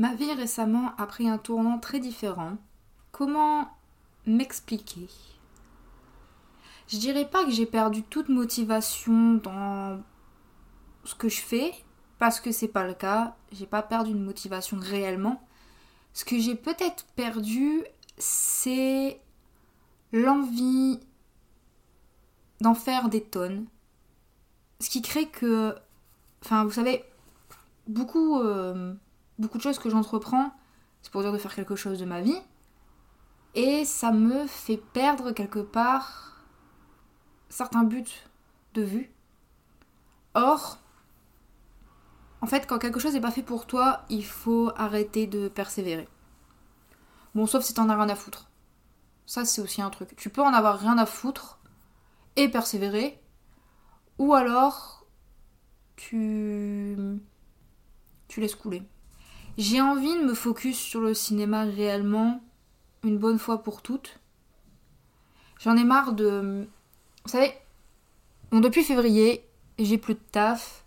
Ma vie récemment a pris un tournant très différent. Comment m'expliquer? Je dirais pas que j'ai perdu toute motivation dans ce que je fais, parce que c'est pas le cas. J'ai pas perdu de motivation réellement. Ce que j'ai peut-être perdu, c'est l'envie d'en faire des tonnes. Ce qui crée que. Enfin, vous savez, beaucoup, euh, beaucoup de choses que j'entreprends, c'est pour dire de faire quelque chose de ma vie. Et ça me fait perdre quelque part certains buts de vue. Or, en fait, quand quelque chose n'est pas fait pour toi, il faut arrêter de persévérer. Bon, sauf si t'en as rien à foutre. Ça, c'est aussi un truc. Tu peux en avoir rien à foutre et persévérer. Ou alors, tu. Tu laisses couler. J'ai envie de me focus sur le cinéma réellement, une bonne fois pour toutes. J'en ai marre de. Vous savez, bon, depuis février, j'ai plus de taf.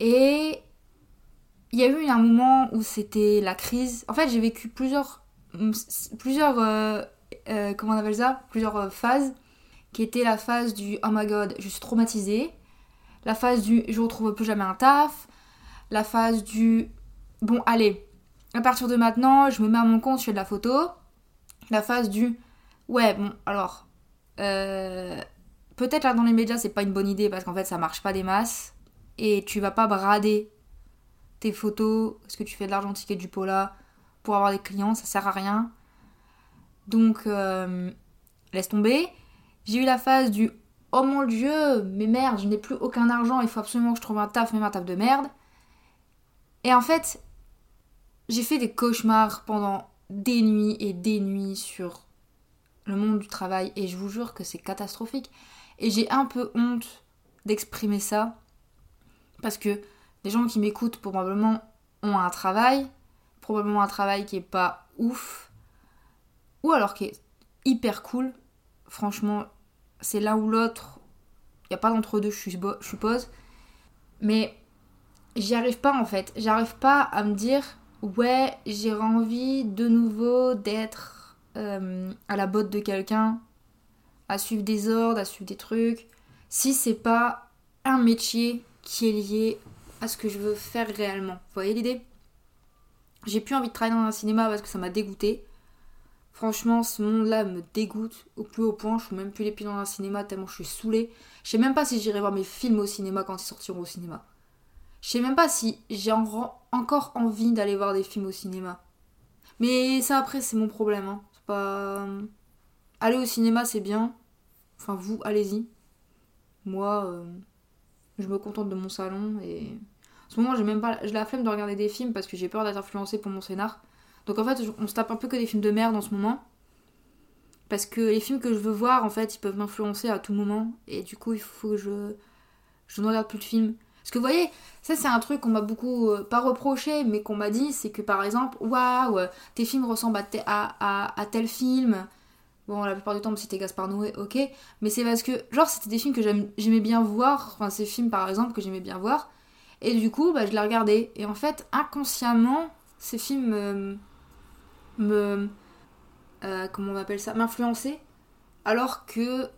Et il y a eu un moment où c'était la crise. En fait, j'ai vécu plusieurs, plusieurs, euh, euh, comment on appelle ça, plusieurs euh, phases, qui étaient la phase du oh my god, je suis traumatisée, la phase du je retrouve plus jamais un taf, la phase du bon allez, à partir de maintenant, je me mets à mon compte, je fais de la photo, la phase du ouais bon alors peut-être là dans les médias c'est pas une bonne idée parce qu'en fait ça marche pas des masses et tu vas pas brader tes photos parce que tu fais de l'argentique et du pola pour avoir des clients, ça sert à rien. Donc euh, laisse tomber. J'ai eu la phase du oh mon dieu, mais merde, je n'ai plus aucun argent, il faut absolument que je trouve un taf, même un taf de merde. Et en fait, j'ai fait des cauchemars pendant des nuits et des nuits sur le monde du travail et je vous jure que c'est catastrophique. Et j'ai un peu honte d'exprimer ça parce que les gens qui m'écoutent probablement ont un travail, probablement un travail qui est pas ouf, ou alors qui est hyper cool. Franchement, c'est l'un ou l'autre. Il n'y a pas d'entre-deux, je suppose. Mais j'y arrive pas en fait. J'arrive pas à me dire, ouais, j'ai envie de nouveau d'être euh, à la botte de quelqu'un, à suivre des ordres, à suivre des trucs. Si c'est pas un métier qui est lié à ce que je veux faire réellement. Vous voyez l'idée? J'ai plus envie de travailler dans un cinéma parce que ça m'a dégoûté. Franchement, ce monde-là me dégoûte au plus haut point. Je suis même plus les pieds dans un cinéma tellement je suis saoulée. Je sais même pas si j'irai voir mes films au cinéma quand ils sortiront au cinéma. Je sais même pas si j'ai encore envie d'aller voir des films au cinéma. Mais ça après c'est mon problème. Hein. C'est pas. Aller au cinéma c'est bien. Enfin vous, allez-y. Moi, euh, je me contente de mon salon et en ce moment j'ai même pas j'ai la flemme de regarder des films parce que j'ai peur d'être influencée pour mon scénar donc en fait on se tape un peu que des films de merde en ce moment parce que les films que je veux voir en fait ils peuvent m'influencer à tout moment et du coup il faut que je je ne regarde plus de films parce que vous voyez ça c'est un truc qu'on m'a beaucoup euh, pas reproché mais qu'on m'a dit c'est que par exemple waouh tes films ressemblent à, à, à tel film Bon, la plupart du temps, c'était Gaspard Noé, ok. Mais c'est parce que, genre, c'était des films que j'aimais bien voir. Enfin, ces films, par exemple, que j'aimais bien voir. Et du coup, bah, je les regardais. Et en fait, inconsciemment, ces films me. me euh, comment on appelle ça M'influençaient. Alors que.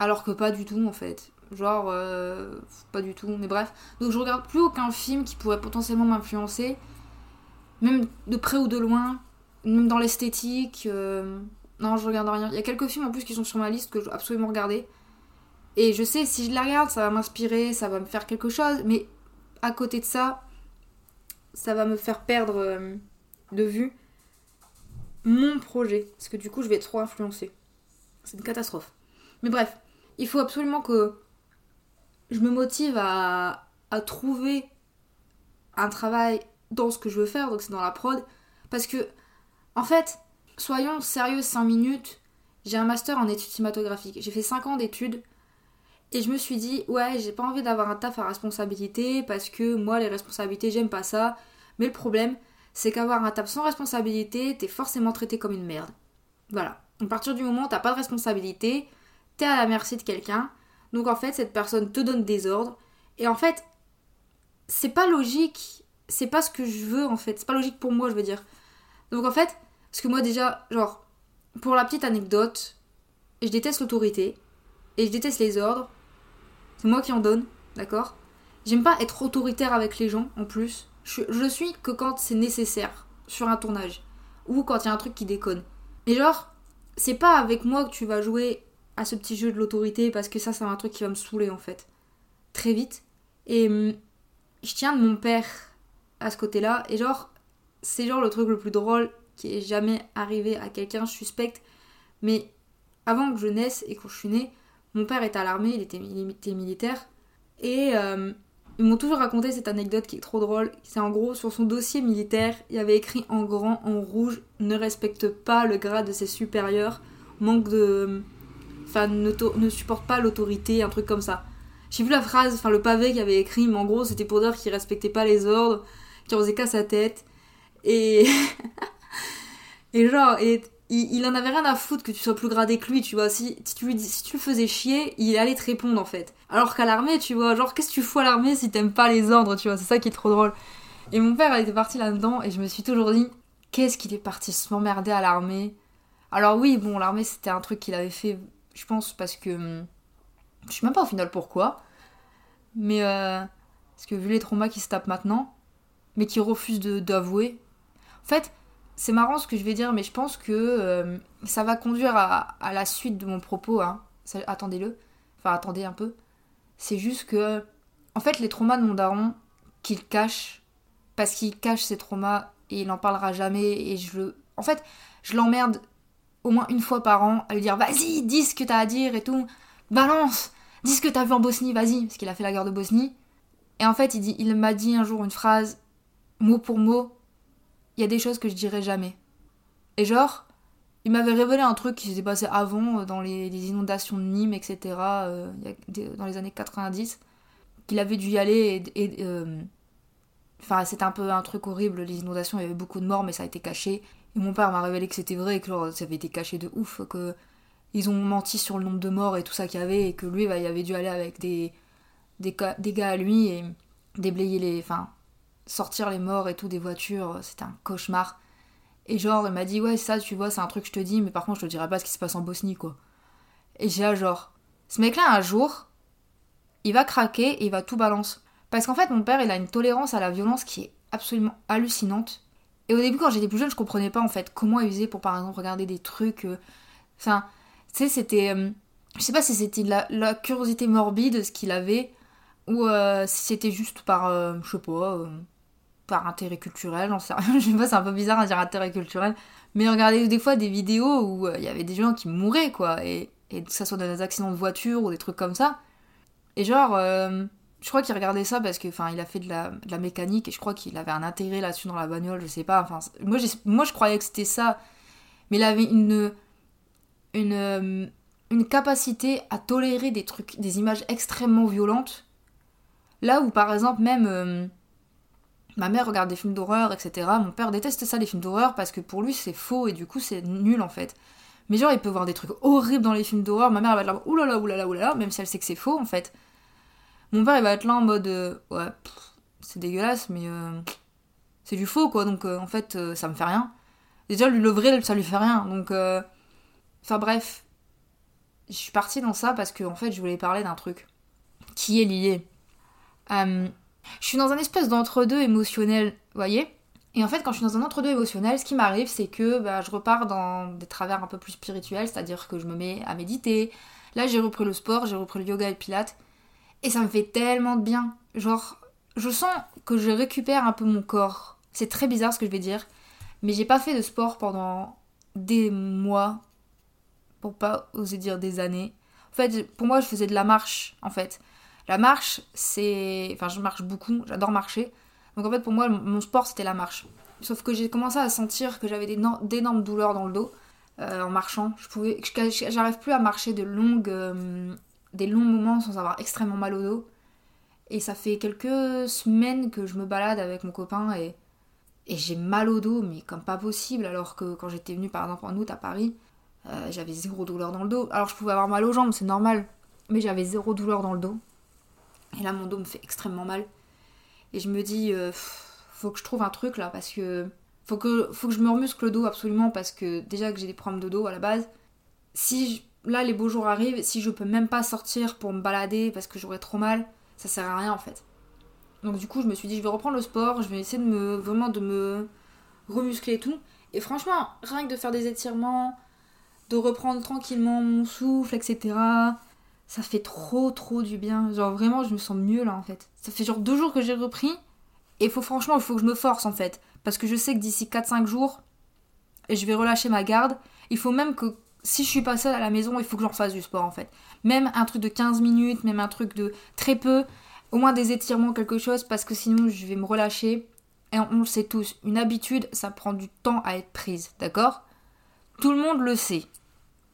Alors que pas du tout, en fait. Genre, euh, pas du tout. Mais bref. Donc, je regarde plus aucun film qui pourrait potentiellement m'influencer. Même de près ou de loin. Même dans l'esthétique. Euh, non, je regarde rien. Il y a quelques films en plus qui sont sur ma liste que je absolument regarder. Et je sais, si je la regarde, ça va m'inspirer, ça va me faire quelque chose. Mais à côté de ça, ça va me faire perdre euh, de vue mon projet. Parce que du coup, je vais être trop influencée. C'est une catastrophe. Mais bref, il faut absolument que je me motive à, trouver un travail dans ce que je veux faire, donc c'est dans la prod. Parce que, en fait, soyons sérieux 5 minutes. J'ai un master en études cinématographiques. J'ai fait 5 ans d'études. Et je me suis dit, ouais, j'ai pas envie d'avoir un taf à responsabilité parce que moi, les responsabilités, j'aime pas ça. Mais le problème, c'est qu'avoir un taf sans responsabilité, t'es forcément traité comme une merde. Voilà. À partir du moment où t'as pas de responsabilité, t'es à la merci de quelqu'un. Donc en fait, cette personne te donne des ordres. Et en fait, c'est pas logique c'est pas ce que je veux en fait. C'est pas logique pour moi, je veux dire. Donc en fait, parce que moi déjà, genre, pour la petite anecdote, je déteste l'autorité et je déteste les ordres. C'est moi qui en donne, d'accord? J'aime pas être autoritaire avec les gens en plus. Je, suis que quand c'est nécessaire sur un tournage ou quand il y a un truc qui déconne. Mais genre, c'est pas avec moi que tu vas jouer à ce petit jeu de l'autorité parce que ça, c'est un truc qui va me saouler en fait. Très vite. Et hum, je tiens de mon père à ce côté-là. Et genre, c'est genre le truc le plus drôle qui est jamais arrivé à quelqu'un, je suspecte. Mais avant que je naisse et quand je suis née, mon père était à l'armée, il était, militaire. Et hum, ils m'ont toujours raconté cette anecdote qui est trop drôle. C'est en gros sur son dossier militaire, il y avait écrit en grand, en rouge, ne respecte pas le grade de ses supérieurs, manque de. Enfin, ne, supporte pas l'autorité, un truc comme ça. J'ai vu la phrase, enfin le pavé qu'il avait écrit, mais en gros c'était pour dire qu'il respectait pas les ordres, qu'il faisait qu'à sa tête. Et. et genre, et il, en avait rien à foutre que tu sois plus gradé que lui, tu vois. Si, tu, lui, si tu le faisais chier, il allait te répondre en fait. Alors qu'à l'armée, tu vois, genre, qu'est-ce que tu fous à l'armée si t'aimes pas les ordres, tu vois, c'est ça qui est trop drôle. Et mon père, il était parti là-dedans, et je me suis toujours dit, qu'est-ce qu'il est parti se m'emmerder à l'armée? Alors oui, bon, l'armée, c'était un truc qu'il avait fait, je pense, parce que. Hmm, je sais même pas au final pourquoi. Mais. Euh, parce que vu les traumas qui se tapent maintenant, mais qui refusent d'avouer. En fait, c'est marrant ce que je vais dire, mais je pense que euh, ça va conduire à, la suite de mon propos. Hein. Attendez-le. Enfin, attendez un peu. C'est juste que, en fait, les traumas de mon daron, qu'il cache, parce qu'il cache ses traumas et il n'en parlera jamais, et je le. En fait, je l'emmerde au moins une fois par an à lui dire vas-y, dis ce que t'as à dire et tout. Balance Dis ce que t'as vu en Bosnie, vas-y, parce qu'il a fait la guerre de Bosnie. Et en fait, il, dit, il m'a dit un jour une phrase, mot pour mot, il y a des choses que je dirais jamais. Et genre, il m'avait révélé un truc qui s'était passé avant, euh, dans les, inondations de Nîmes, etc., euh, dans les années 90, qu'il avait dû y aller et. Euh, enfin, c'était un peu un truc horrible, les inondations, il y avait beaucoup de morts, mais ça a été caché. Mon père m'a révélé que c'était vrai que ça avait été caché de ouf, que ils ont menti sur le nombre de morts et tout ça qu'il y avait, et que lui, bah, il avait dû aller avec des, gars à lui et déblayer les. Enfin, sortir les morts et tout des voitures, c'était un cauchemar. Et genre, il m'a dit, ouais, ça, tu vois, c'est un truc que je te dis, mais par contre, je te dirai pas ce qui se passe en Bosnie, quoi. Et j'ai genre, ce mec-là, un jour, il va craquer et il va tout balance. Parce qu'en fait, mon père, il a une tolérance à la violence qui est absolument hallucinante. Et au début, quand j'étais plus jeune, je comprenais pas, en fait, comment il faisait pour, par exemple, regarder des trucs. Euh, enfin, tu sais, c'était. Euh, je sais pas si c'était la, curiosité morbide, ce qu'il avait, ou euh, si c'était juste par. je sais pas par intérêt culturel, j'en sais rien, je sais pas, c'est un peu bizarre à dire intérêt culturel, mais regardez des fois des vidéos où il y avait des gens qui mouraient, quoi, et, que ça soit dans des accidents de voiture ou des trucs comme ça. Et genre, je crois qu'il regardait ça parce que, enfin, il a fait de la, mécanique et je crois qu'il avait un intérêt là-dessus dans la bagnole, je sais pas, enfin, moi, moi je croyais que c'était ça, mais il avait une, une, euh, une capacité à tolérer des trucs, des images extrêmement violentes, là où par exemple même Ma mère regarde des films d'horreur, etc. Mon père déteste ça, les films d'horreur, parce que pour lui, c'est faux et du coup, c'est nul en fait. Mais genre, il peut voir des trucs horribles dans les films d'horreur. Ma mère, elle va là, oulala, oulala, oulala, même si elle sait que c'est faux en fait. Mon père, il va être là en mode, euh, ouais, c'est dégueulasse, mais euh, c'est du faux quoi, donc euh, en fait, ça me fait rien. Déjà, lui, le vrai, ça lui fait rien, donc. Enfin bref. Je suis partie dans ça parce que en fait, je voulais parler d'un truc qui est lié. Je suis dans un espèce d'entre-deux émotionnel, voyez Et en fait, quand je suis dans un entre-deux émotionnel, ce qui m'arrive, c'est que bah, je repars dans des travers un peu plus spirituels, c'est-à-dire que je me mets à méditer. Là, j'ai repris le sport, j'ai repris le yoga et le pilate. Et ça me fait tellement de bien. Genre, je sens que je récupère un peu mon corps. C'est très bizarre ce que je vais dire. Mais j'ai pas fait de sport pendant des mois. Pour pas oser dire des années. En fait, pour moi, je faisais de la marche, en fait. La marche, c'est. Enfin, je marche beaucoup, j'adore marcher. Donc en fait, pour moi, mon sport, c'était la marche. Sauf que j'ai commencé à sentir que j'avais d'énormes douleurs dans le dos euh, en marchant. Je pouvais, j'arrive plus à marcher de longues, euh, des longs moments sans avoir extrêmement mal au dos. Et ça fait quelques semaines que je me balade avec mon copain et, et j'ai mal au dos, mais comme pas possible. Alors que quand j'étais venue par exemple en août à Paris, euh, j'avais zéro douleur dans le dos. Alors je pouvais avoir mal aux jambes, c'est normal, mais j'avais zéro douleur dans le dos. Et là, mon dos me fait extrêmement mal. Et je me dis, euh, faut que je trouve un truc là parce que faut que, faut que je me remuscle le dos absolument parce que déjà que j'ai des problèmes de dos à la base. Si là les beaux jours arrivent, si je peux même pas sortir pour me balader parce que j'aurais trop mal, ça sert à rien en fait. Donc du coup je me suis dit je vais reprendre le sport, je vais essayer de me vraiment de me remuscler et tout. Et franchement, rien que de faire des étirements, de reprendre tranquillement mon souffle, etc. Ça fait trop trop du bien. Genre vraiment je me sens mieux là en fait. Ça fait genre deux jours que j'ai repris. Et faut franchement, il faut que je me force en fait. Parce que je sais que d'ici 4-5 jours, je vais relâcher ma garde. Il faut même que si je suis pas seule à la maison, il faut que j'en fasse du sport en fait. Même un truc de 15 minutes, même un truc de très peu, au moins des étirements, quelque chose, parce que sinon je vais me relâcher. Et on le sait tous, une habitude, ça prend du temps à être prise, d'accord? Tout le monde le sait.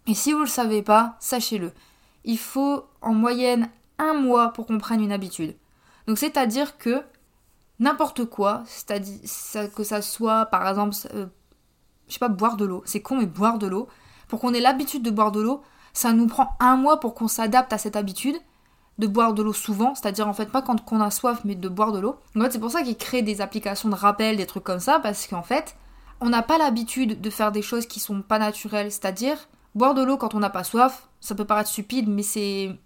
Et si vous le savez pas, sachez-le. Il faut en moyenne un mois pour qu'on prenne une habitude. Donc c'est-à-dire que n'importe quoi, c'est-à-dire que ça soit par exemple, euh, je sais pas, boire de l'eau, c'est con mais boire de l'eau, pour qu'on ait l'habitude de boire de l'eau, ça nous prend un mois pour qu'on s'adapte à cette habitude de boire de l'eau souvent, c'est-à-dire en fait pas quand on a soif mais de boire de l'eau. En fait c'est pour ça qu'ils créent des applications de rappel, des trucs comme ça, parce qu'en fait on n'a pas l'habitude de faire des choses qui sont pas naturelles, c'est-à-dire boire de l'eau quand on n'a pas soif, ça peut paraître stupide mais c'est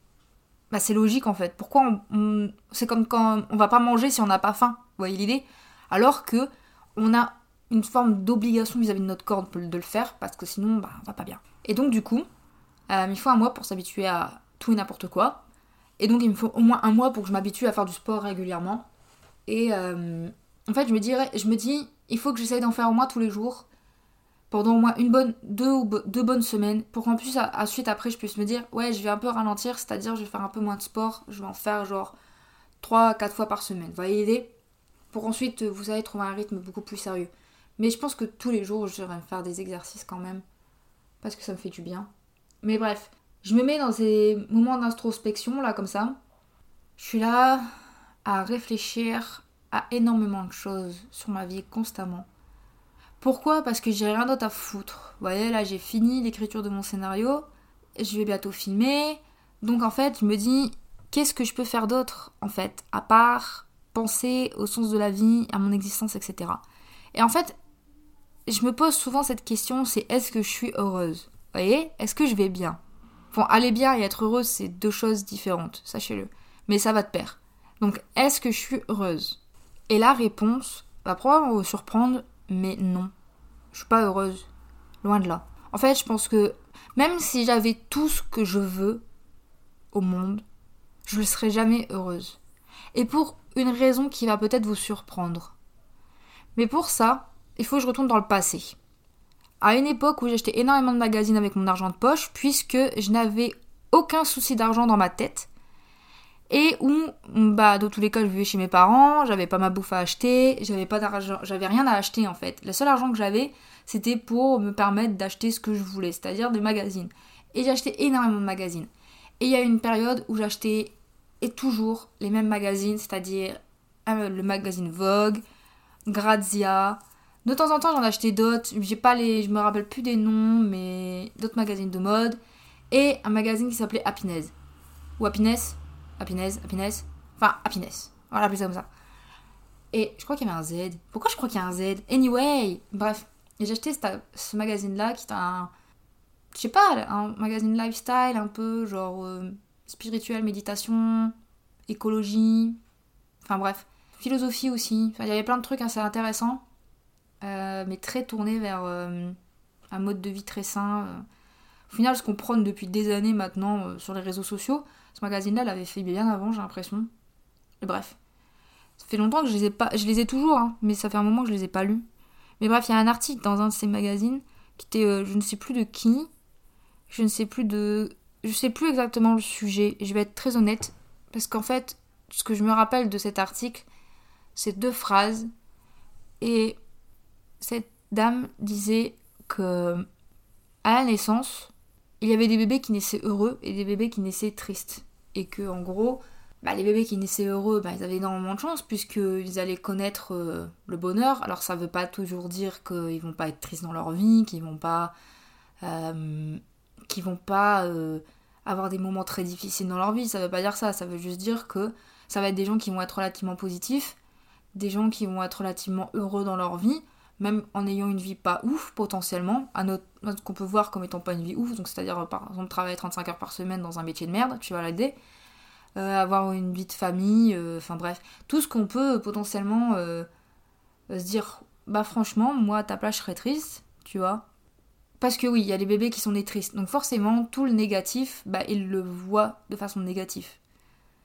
bah, logique en fait. Pourquoi on, c'est comme quand on va pas manger si on n'a pas faim, vous voyez l'idée? Alors que on a une forme d'obligation vis-à-vis de notre corps de le faire parce que sinon bah, on va pas bien. Et donc du coup, euh, il faut un mois pour s'habituer à tout et n'importe quoi. Et donc il me faut au moins un mois pour que je m'habitue à faire du sport régulièrement. Et euh, en fait je me dirais, je me dis, il faut que j'essaye d'en faire au moins tous les jours pendant au moins une bonne, deux ou deux bonnes semaines pour qu'en plus, à, suite après, je puisse me dire, ouais, je vais un peu ralentir, c'est-à-dire je vais faire un peu moins de sport, je vais en faire genre 3 4 fois par semaine. Vous voyez l'idée? Pour ensuite, vous savez, trouver un rythme beaucoup plus sérieux. Mais je pense que tous les jours, je vais faire des exercices quand même, parce que ça me fait du bien. Mais bref, je me mets dans ces moments d'introspection, là, comme ça. Je suis là à réfléchir à énormément de choses sur ma vie constamment. Pourquoi? Parce que j'ai rien d'autre à foutre. Vous voyez, là j'ai fini l'écriture de mon scénario, je vais bientôt filmer. Donc en fait, je me dis, qu'est-ce que je peux faire d'autre, en fait, à part penser au sens de la vie, à mon existence, etc. Et en fait, je me pose souvent cette question, c'est est-ce que je suis heureuse? Vous voyez? Est-ce que je vais bien? Bon, aller bien et être heureuse, c'est deux choses différentes, sachez-le. Mais ça va de pair. Donc, est-ce que je suis heureuse? Et la réponse va probablement vous surprendre, mais non. Je suis pas heureuse. Loin de là. En fait, je pense que même si j'avais tout ce que je veux au monde, je ne serais jamais heureuse. Et pour une raison qui va peut-être vous surprendre. Mais pour ça, il faut que je retourne dans le passé. À une époque où j'achetais énormément de magazines avec mon argent de poche, puisque je n'avais aucun souci d'argent dans ma tête, et où bah dans tous les cas je vivais chez mes parents, j'avais pas ma bouffe à acheter, j'avais pas d'argent, j'avais rien à acheter en fait. Le seul argent que j'avais, c'était pour me permettre d'acheter ce que je voulais, c'est-à-dire des magazines. Et j'achetais énormément de magazines. Et il y a une période où j'achetais et toujours les mêmes magazines, c'est-à-dire euh, le magazine Vogue, Grazia. De temps en temps, j'en achetais d'autres, j'ai pas les je me rappelle plus des noms, mais d'autres magazines de mode et un magazine qui s'appelait Happiness ou Happiness Happiness, Happiness. Enfin, Happiness. Voilà, plus comme ça. Et je crois qu'il y avait un Z. Pourquoi je crois qu'il y a un Z? Anyway Bref. Et j'ai acheté ce magazine-là qui est un. Je sais pas, un magazine lifestyle un peu genre euh, spirituel, méditation, écologie. Enfin bref. Philosophie aussi. Enfin, il y avait plein de trucs assez intéressants. Euh, mais très tournés vers euh, un mode de vie très sain. Au final, ce qu'on prône depuis des années maintenant sur les réseaux sociaux, ce magazine-là l'avait fait bien avant, j'ai l'impression. Bref. Ça fait longtemps que je les ai pas. Je les ai toujours, hein, mais ça fait un moment que je les ai pas lus. Mais bref, il y a un article dans un de ces magazines qui était euh, je ne sais plus de qui. Je ne sais plus de. Je sais plus exactement le sujet. Et je vais être très honnête. Parce qu'en fait, ce que je me rappelle de cet article, c'est deux phrases. Et cette dame disait que à la naissance, il y avait des bébés qui naissaient heureux et des bébés qui naissaient tristes et que en gros bah, les bébés qui naissaient heureux, bah, ils avaient énormément de chance puisqu'ils allaient connaître euh, le bonheur. Alors ça veut pas toujours dire qu'ils vont pas être tristes dans leur vie, qu'ils vont pas, euh, qu'ils vont pas euh, avoir des moments très difficiles dans leur vie. Ça veut pas dire ça. Ça veut juste dire que ça va être des gens qui vont être relativement positifs, des gens qui vont être relativement heureux dans leur vie, même en ayant une vie pas ouf potentiellement, à notre, qu'on peut voir comme étant pas une vie ouf, donc c'est-à-dire par exemple travailler 35 heures par semaine dans un métier de merde, tu vas l'aider, euh, avoir une vie de famille, euh, enfin bref, tout ce qu'on peut potentiellement euh, se dire, bah franchement, moi à ta place je serais triste, tu vois. Parce que oui, il y a les bébés qui sont nés tristes, donc forcément tout le négatif, bah ils le voient de façon négative.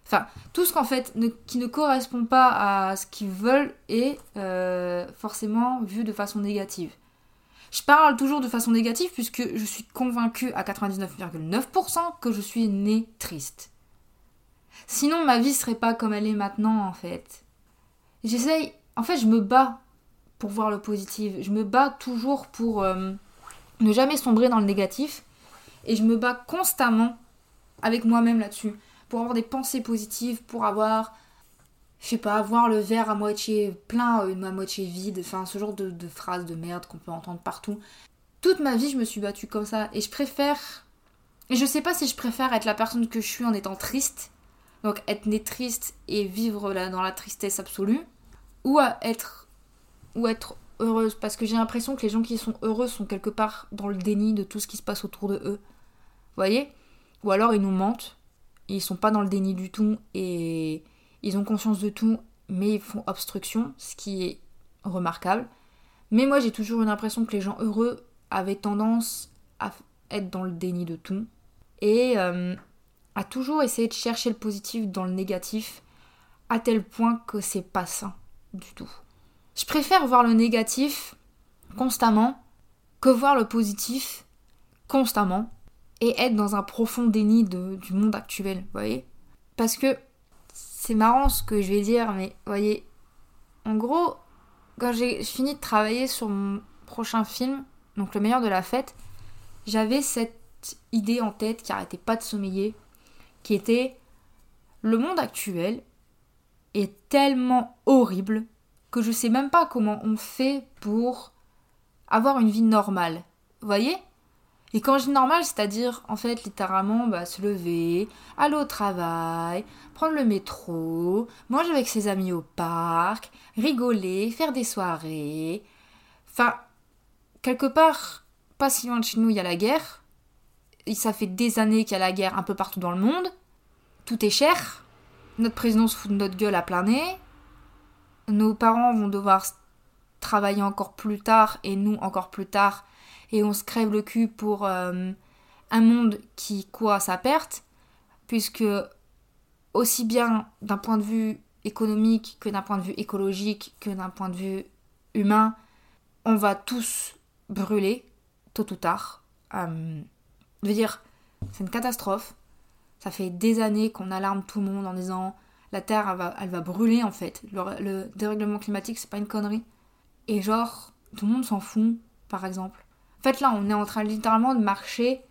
Enfin, tout ce qu'en fait qui ne correspond pas à ce qu'ils veulent est forcément vu de façon négative. Je parle toujours de façon négative puisque je suis convaincue à 99,9% que je suis née triste. Sinon, ma vie serait pas comme elle est maintenant, en fait. J'essaye. En fait, je me bats pour voir le positif. Je me bats toujours pour euh, ne jamais sombrer dans le négatif. Et je me bats constamment avec moi-même là-dessus. Pour avoir des pensées positives, pour avoir. Je sais pas, avoir le verre à moitié plein, euh, à moitié vide. Enfin, ce genre de, phrases de merde qu'on peut entendre partout. Toute ma vie, je me suis battue comme ça. Et je préfère. Et je sais pas si je préfère être la personne que je suis en étant triste donc être né triste et vivre là dans la tristesse absolue, ou à être, ou être heureuse, parce que j'ai l'impression que les gens qui sont heureux sont quelque part dans le déni de tout ce qui se passe autour de eux. Vous voyez? Ou alors ils nous mentent, ils sont pas dans le déni du tout et ils ont conscience de tout, mais ils font obstruction, ce qui est remarquable. Mais moi j'ai toujours une impression que les gens heureux avaient tendance à être dans le déni de tout. Et euh, à toujours essayer de chercher le positif dans le négatif, à tel point que c'est pas sain du tout. Je préfère voir le négatif constamment que voir le positif constamment et être dans un profond déni du monde actuel, vous voyez Parce que c'est marrant ce que je vais dire, mais vous voyez, en gros, quand j'ai fini de travailler sur mon prochain film, donc Le meilleur de la fête, j'avais cette idée en tête qui arrêtait pas de sommeiller, qui était le monde actuel est tellement horrible que je sais même pas comment on fait pour avoir une vie normale. Vous voyez Et quand je dis normale, c'est-à-dire en fait littéralement bah, se lever, aller au travail, prendre le métro, manger avec ses amis au parc, rigoler, faire des soirées. Enfin, quelque part, pas si loin de chez nous, il y a la guerre ça fait des années qu'il y a la guerre un peu partout dans le monde. Tout est cher. Notre président se fout de notre gueule à plein nez. Nos parents vont devoir travailler encore plus tard et nous encore plus tard. Et on se crève le cul pour euh, un monde qui court à sa perte. Puisque aussi bien d'un point de vue économique que d'un point de vue écologique que d'un point de vue humain, on va tous brûler tôt ou tard. Euh, je veux dire, c'est une catastrophe. Ça fait des années qu'on alarme tout le monde en disant la Terre, elle va, elle va brûler en fait. Le, dérèglement climatique, c'est pas une connerie. Et genre, tout le monde s'en fout, par exemple. En fait, là, on est en train littéralement de marcher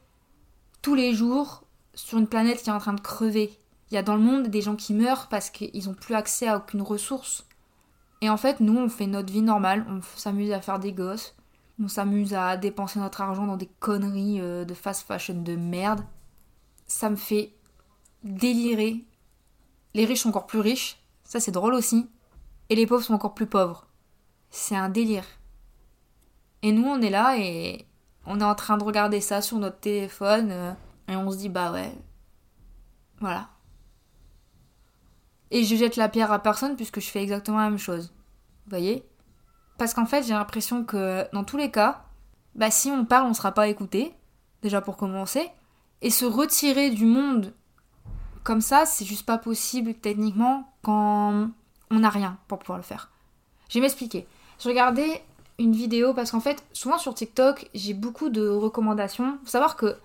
tous les jours sur une planète qui est en train de crever. Il y a dans le monde des gens qui meurent parce qu'ils n'ont plus accès à aucune ressource. Et en fait, nous, on fait notre vie normale, on s'amuse à faire des gosses, on s'amuse à dépenser notre argent dans des conneries euh, de fast fashion de merde. Ça me fait délirer. Les riches sont encore plus riches, ça c'est drôle aussi. Et les pauvres sont encore plus pauvres. C'est un délire. Et nous on est là et on est en train de regarder ça sur notre téléphone euh, et on se dit bah ouais. Voilà. Et je jette la pierre à personne puisque je fais exactement la même chose. Vous voyez parce qu'en fait, j'ai l'impression que dans tous les cas, bah, si on parle, on sera pas écouté, déjà pour commencer. Et se retirer du monde comme ça, c'est juste pas possible techniquement quand on n'a rien pour pouvoir le faire. Je vais m'expliquer. Je regardais une vidéo parce qu'en fait, souvent sur TikTok, j'ai beaucoup de recommandations. Faut savoir que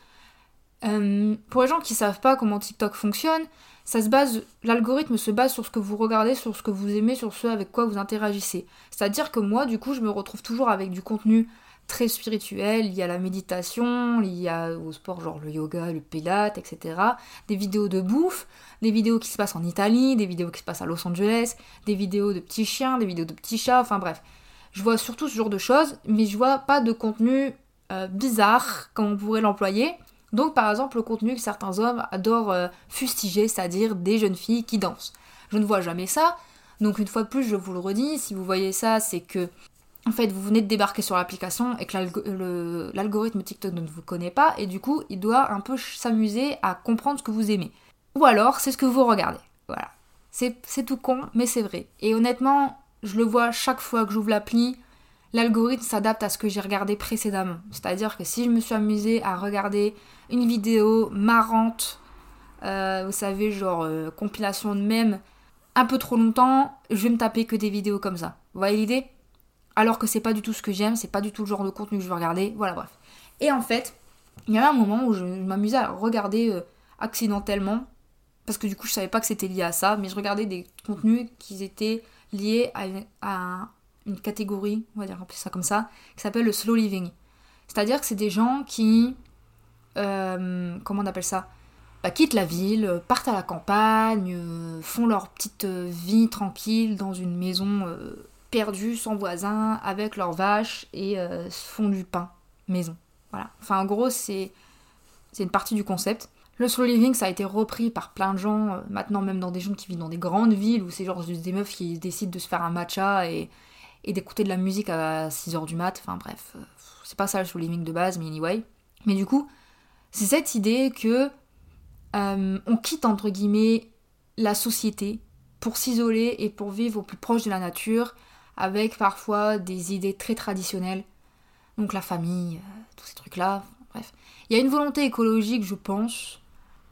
euh, pour les gens qui savent pas comment TikTok fonctionne, ça se base, l'algorithme se base sur ce que vous regardez, sur ce que vous aimez, sur ce avec quoi vous interagissez. C'est-à-dire que moi, du coup, je me retrouve toujours avec du contenu très spirituel, il y a la méditation, il y a au sport genre le yoga, le pilate, etc. Des vidéos de bouffe, des vidéos qui se passent en Italie, des vidéos qui se passent à Los Angeles, des vidéos de petits chiens, des vidéos de petits chats, enfin bref. Je vois surtout ce genre de choses, mais je vois pas de contenu euh, bizarre, comme on pourrait l'employer. Donc par exemple le contenu que certains hommes adorent euh, fustiger, c'est-à-dire des jeunes filles qui dansent. Je ne vois jamais ça. Donc une fois de plus, je vous le redis, si vous voyez ça, c'est que en fait, vous venez de débarquer sur l'application et que l'algorithme TikTok ne vous connaît pas, et du coup, il doit un peu s'amuser à comprendre ce que vous aimez. Ou alors, c'est ce que vous regardez. Voilà. C'est tout con, mais c'est vrai. Et honnêtement, je le vois chaque fois que j'ouvre l'appli, l'algorithme s'adapte à ce que j'ai regardé précédemment. C'est-à-dire que si je me suis amusée à regarder une vidéo marrante, euh, vous savez, genre euh, compilation de mèmes, un peu trop longtemps, je vais me taper que des vidéos comme ça. Vous voyez l'idée? Alors que c'est pas du tout ce que j'aime, c'est pas du tout le genre de contenu que je veux regarder, voilà bref. Et en fait, il y avait un moment où je m'amusais à regarder euh, accidentellement, parce que du coup je savais pas que c'était lié à ça, mais je regardais des contenus qui étaient liés à une, catégorie, on va dire ça comme ça, qui s'appelle le slow living. C'est-à-dire que c'est des gens qui, euh, comment on appelle ça bah, quittent la ville, partent à la campagne, euh, font leur petite vie tranquille dans une maison perdus, sans voisins, avec leurs vaches et euh, font du pain maison. Voilà. Enfin, en gros, c'est une partie du concept. Le slow living, ça a été repris par plein de gens, euh, maintenant même dans des gens qui vivent dans des grandes villes, où c'est genre des meufs qui décident de se faire un matcha et, d'écouter de la musique à 6h du mat. Enfin bref, euh, c'est pas ça le slow living de base, mais anyway. Mais du coup, c'est cette idée que on quitte entre guillemets la société pour s'isoler et pour vivre au plus proche de la nature avec parfois des idées très traditionnelles. Donc la famille, euh, tous ces trucs-là, bref. Il y a une volonté écologique, je pense.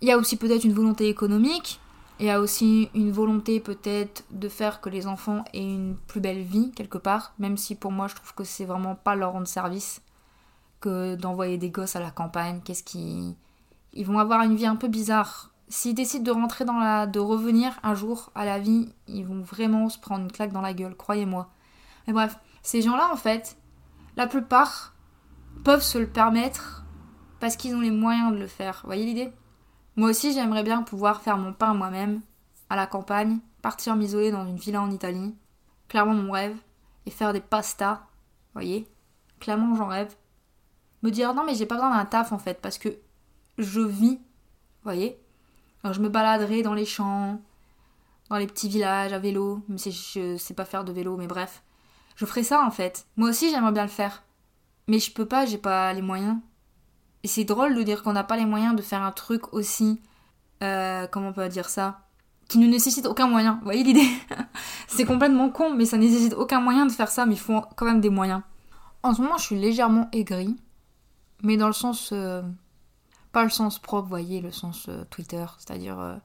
Il y a aussi peut-être une volonté économique. Il y a aussi une volonté peut-être de faire que les enfants aient une plus belle vie quelque part, même si pour moi je trouve que c'est vraiment pas leur rendre service que d'envoyer des gosses à la campagne. Qu'est-ce qui. Ils vont avoir une vie un peu bizarre. S'ils décident de rentrer dans la. de revenir un jour à la vie, ils vont vraiment se prendre une claque dans la gueule, croyez-moi. Mais bref, ces gens-là, en fait, la plupart peuvent se le permettre parce qu'ils ont les moyens de le faire. Vous voyez l'idée? Moi aussi, j'aimerais bien pouvoir faire mon pain moi-même, à la campagne, partir m'isoler dans une villa en Italie. Clairement mon rêve. Et faire des pastas. Voyez Clairement, j'en rêve. Me dire non, mais j'ai pas besoin d'un taf en fait, parce que je vis. Voyez Alors je me baladerai dans les champs, dans les petits villages à vélo, même si je sais pas faire de vélo, mais bref. Je ferai ça en fait. Moi aussi j'aimerais bien le faire. Mais je peux pas, j'ai pas les moyens. Et c'est drôle de dire qu'on n'a pas les moyens de faire un truc aussi. Euh, comment on peut dire ça Qui ne nécessite aucun moyen. Vous voyez l'idée C'est complètement con, mais ça nécessite aucun moyen de faire ça, mais il faut quand même des moyens. En ce moment, je suis légèrement aigrie. Mais dans le sens. Euh, pas le sens propre, vous voyez, le sens euh, Twitter. C'est-à-dire.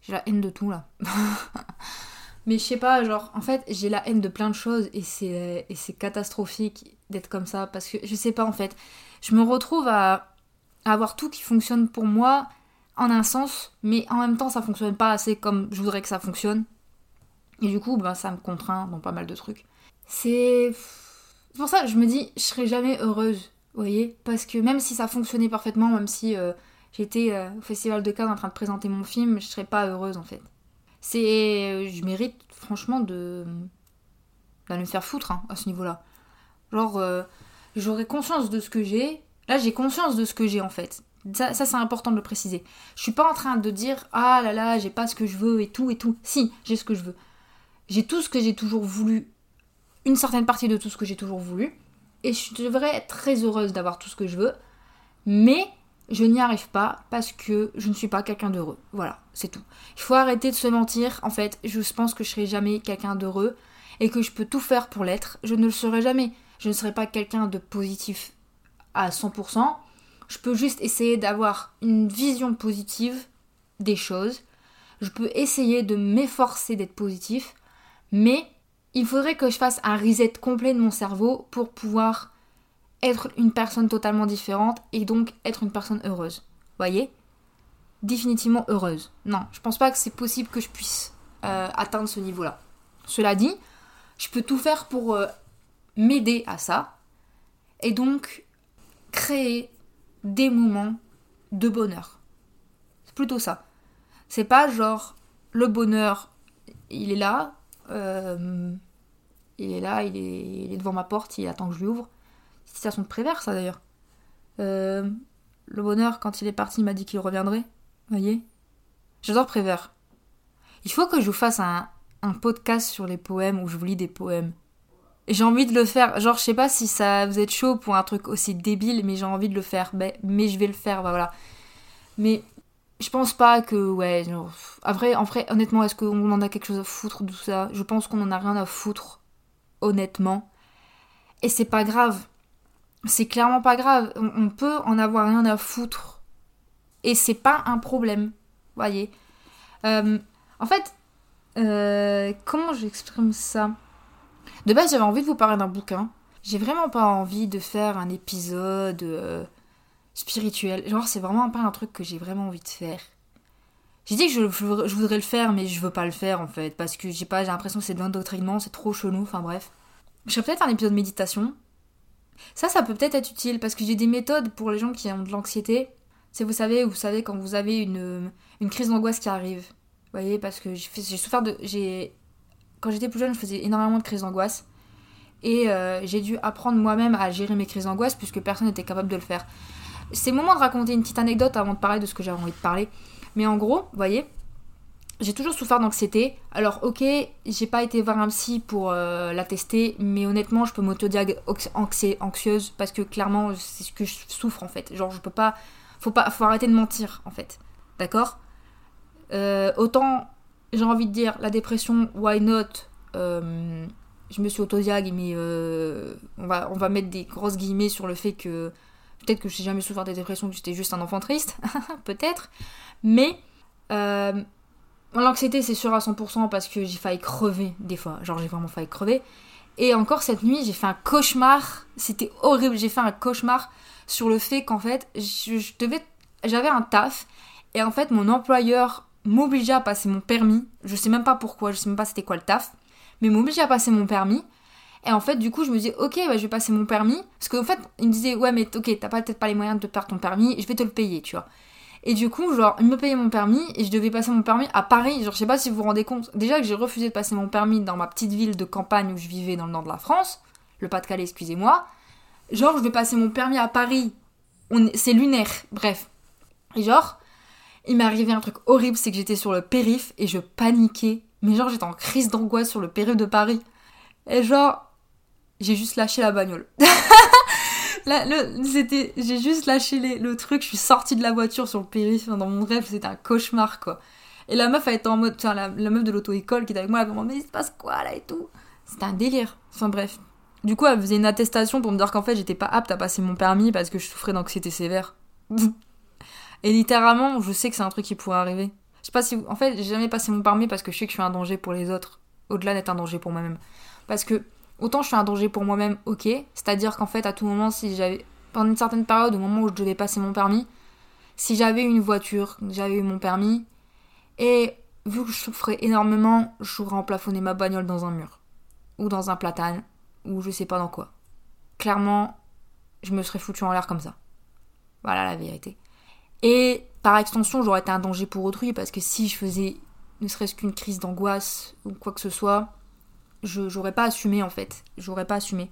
j'ai la haine de tout là. Mais je sais pas, genre, en fait, j'ai la haine de plein de choses et c'est, et c'est catastrophique d'être comme ça parce que je sais pas, en fait. Je me retrouve à, avoir tout qui fonctionne pour moi en un sens, mais en même temps, ça fonctionne pas assez comme je voudrais que ça fonctionne. Et du coup, ben, ça me contraint dans pas mal de trucs. C'est. Pour ça que je me dis, je serai jamais heureuse, vous voyez Parce que même si ça fonctionnait parfaitement, même si euh, j'étais euh, au Festival de Cannes en train de présenter mon film, je serais pas heureuse en fait. C'est. Je mérite franchement de. d'aller me faire foutre hein, à ce niveau-là. Genre, euh, j'aurais conscience de ce que j'ai. Là, j'ai conscience de ce que j'ai en fait. Ça, c'est important de le préciser. Je suis pas en train de dire ah là là, j'ai pas ce que je veux et tout et tout. Si, j'ai ce que je veux. J'ai tout ce que j'ai toujours voulu. Une certaine partie de tout ce que j'ai toujours voulu. Et je devrais être très heureuse d'avoir tout ce que je veux. Mais je n'y arrive pas parce que je ne suis pas quelqu'un d'heureux. Voilà, c'est tout. Il faut arrêter de se mentir. En fait, je pense que je serai jamais quelqu'un d'heureux et que je peux tout faire pour l'être. Je ne le serai jamais. Je ne serai pas quelqu'un de positif à 100%. Je peux juste essayer d'avoir une vision positive des choses. Je peux essayer de m'efforcer d'être positif, mais il faudrait que je fasse un reset complet de mon cerveau pour pouvoir être une personne totalement différente et donc être une personne heureuse. Voyez? Définitivement heureuse. Non, je pense pas que c'est possible que je puisse euh, atteindre ce niveau-là. Cela dit, je peux tout faire pour euh, m'aider à ça et donc créer des moments de bonheur. C'est plutôt ça. C'est pas genre le bonheur, il est là, euh, il est là, il est, devant ma porte, il attend que je lui ouvre Citation de Prévert, ça d'ailleurs. Euh, le bonheur, quand il est parti, il m'a dit qu'il reviendrait. Voyez J'adore Prévert. Il faut que je vous fasse un, un podcast sur les poèmes où je vous lis des poèmes. J'ai envie de le faire. Genre, je sais pas si ça vous êtes chaud pour un truc aussi débile, mais j'ai envie de le faire. Mais, mais je vais le faire, bah voilà. Mais je pense pas que, ouais, après, en vrai, honnêtement, est-ce qu'on en a quelque chose à foutre de tout ça? Je pense qu'on en a rien à foutre, honnêtement. Et c'est pas grave. C'est clairement pas grave. On, peut en avoir rien à foutre. Et c'est pas un problème. Voyez. Euh, en fait, euh, comment j'exprime ça? De base, j'avais envie de vous parler d'un bouquin. J'ai vraiment pas envie de faire un épisode. Euh, spirituel. Genre, c'est vraiment pas un truc que j'ai vraiment envie de faire. J'ai dit que je, voudrais le faire, mais je veux pas le faire en fait, parce que j'ai pas, j'ai l'impression que c'est de l'endoctrinement, c'est trop chelou, enfin bref. Je ferais peut-être un épisode méditation. Ça, ça peut peut-être être utile, parce que j'ai des méthodes pour les gens qui ont de l'anxiété. C'est, vous savez, vous savez quand vous avez une, une crise d'angoisse qui arrive. Vous voyez, parce que j'ai souffert de. J'ai, quand j'étais plus jeune, je faisais énormément de crises d'angoisse. Et euh, j'ai dû apprendre moi-même à gérer mes crises d'angoisse, puisque personne n'était capable de le faire. C'est le moment de raconter une petite anecdote avant de parler de ce que j'avais envie de parler. Mais en gros, vous voyez, j'ai toujours souffert d'anxiété. Alors, ok, j'ai pas été voir un psy pour euh, la tester, mais honnêtement, je peux m'autodiagnostiquer anxieuse parce que clairement, c'est ce que je souffre en fait. Genre, je peux pas. Faut, pas, faut arrêter de mentir en fait. D'accord? Euh, Autant, j'ai envie de dire, la dépression, why not euh, Je me suis autodiag, mais on, va, on va mettre des grosses guillemets sur le fait que Peut-être que je n'ai jamais souffert de dépression, que j'étais juste un enfant triste, peut-être. Mais euh, l'anxiété, c'est sûr à 100% parce que j'ai failli crever des fois. Genre, j'ai vraiment failli crever. Et encore cette nuit, j'ai fait un cauchemar. C'était horrible. J'ai fait un cauchemar sur le fait qu'en fait, je, j'avais un taf. Et en fait, mon employeur m'obligeait à passer mon permis. Je sais même pas pourquoi, je sais même pas c'était quoi le taf. Mais m'obligeait à passer mon permis. Et en fait, du coup, je me dis, ok, bah, je vais passer mon permis. Parce qu'en fait, il me disait, ouais, mais ok, t'as peut-être pas les moyens de te perdre ton permis, je vais te le payer, tu vois. Et du coup, genre, il me payait mon permis et je devais passer mon permis à Paris. Genre, je sais pas si vous vous rendez compte. Déjà que j'ai refusé de passer mon permis dans ma petite ville de campagne où je vivais dans le nord de la France, le Pas-de-Calais, excusez-moi. Genre, je vais passer mon permis à Paris. C'est lunaire, bref. Et genre, il m'est arrivé un truc horrible, c'est que j'étais sur le périph et je paniquais. Mais genre, j'étais en crise d'angoisse sur le périph de Paris. Et genre, j'ai juste lâché la bagnole. c'était, j'ai juste lâché le truc, je suis sortie de la voiture sur le périph. Dans mon rêve, c'était un cauchemar, quoi. Et la meuf, elle était en mode, enfin, la, meuf de l'auto-école qui était avec moi, elle dit, mais il se passe quoi là et tout. C'était un délire. Enfin, bref. Du coup, elle faisait une attestation pour me dire qu'en fait, j'étais pas apte à passer mon permis parce que je souffrais d'anxiété sévère. et littéralement, je sais que c'est un truc qui pourrait arriver. Je sais pas si. En fait, j'ai jamais passé mon permis parce que je sais que je suis un danger pour les autres. Au-delà d'être un danger pour moi-même. Parce que Autant je suis un danger pour moi-même, ok. C'est-à-dire qu'en fait, à tout moment, si j'avais. Pendant une certaine période, au moment où je devais passer mon permis, si j'avais une voiture, j'avais eu mon permis, et vu que je souffrais énormément, j'aurais emplafonné ma bagnole dans un mur. Ou dans un platane, ou je sais pas dans quoi. Clairement, je me serais foutu en l'air comme ça. Voilà la vérité. Et par extension, j'aurais été un danger pour autrui, parce que si je faisais ne serait-ce qu'une crise d'angoisse ou quoi que ce soit, je j'aurais pas assumé en fait. J'aurais pas assumé.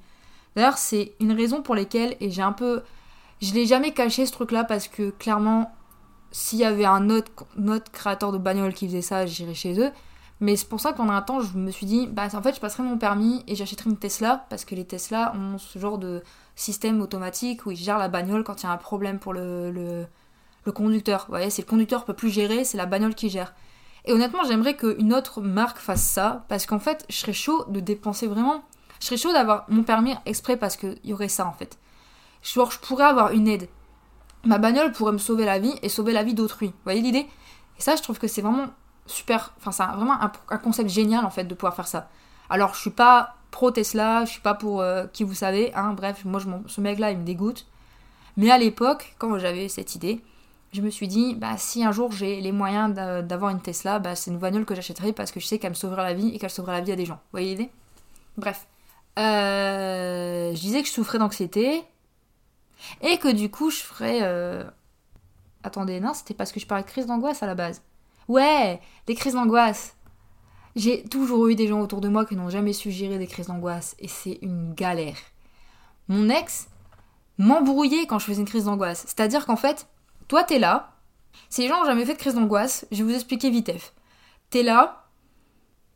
D'ailleurs, c'est une raison pour laquelle, et j'ai un peu. Je l'ai jamais caché ce truc là parce que clairement, s'il y avait un autre, autre créateur de bagnole qui faisait ça, j'irais chez eux. Mais c'est pour ça qu'en un temps, je me suis dit, bah en fait, je passerai mon permis et j'achèterai une Tesla parce que les Tesla ont ce genre de système automatique où ils gèrent la bagnole quand il y a un problème pour le, le conducteur. Vous voyez, c'est le conducteur peut plus gérer, c'est la bagnole qui gère. Et honnêtement, j'aimerais qu'une autre marque fasse ça, parce qu'en fait, je serais chaud de dépenser vraiment. Je serais chaud d'avoir mon permis exprès parce qu'il y aurait ça en fait. Genre, je pourrais avoir une aide. Ma bagnole pourrait me sauver la vie et sauver la vie d'autrui. Vous voyez l'idée? Et ça, je trouve que c'est vraiment super. Enfin, c'est vraiment un, concept génial en fait de pouvoir faire ça. Alors, je suis pas pro Tesla, je suis pas pour euh, qui vous savez, hein, bref, moi, ce mec-là, il me dégoûte. Mais à l'époque, quand j'avais cette idée, je me suis dit, bah, si un jour j'ai les moyens d'avoir une Tesla, bah, c'est une bagnole que j'achèterai parce que je sais qu'elle me sauvera la vie et qu'elle sauvera la vie à des gens. Vous voyez l'idée? Bref. Euh, je disais que je souffrais d'anxiété et que du coup je ferais. Euh, attendez, non, c'était parce que je parlais de crise d'angoisse à la base. Ouais, des crises d'angoisse. J'ai toujours eu des gens autour de moi qui n'ont jamais su gérer des crises d'angoisse et c'est une galère. Mon ex m'embrouillait quand je faisais une crise d'angoisse. C'est-à-dire qu'en fait, toi, t'es là. Si les gens n'ont jamais fait de crise d'angoisse, je vais vous expliquer vite. T'es là,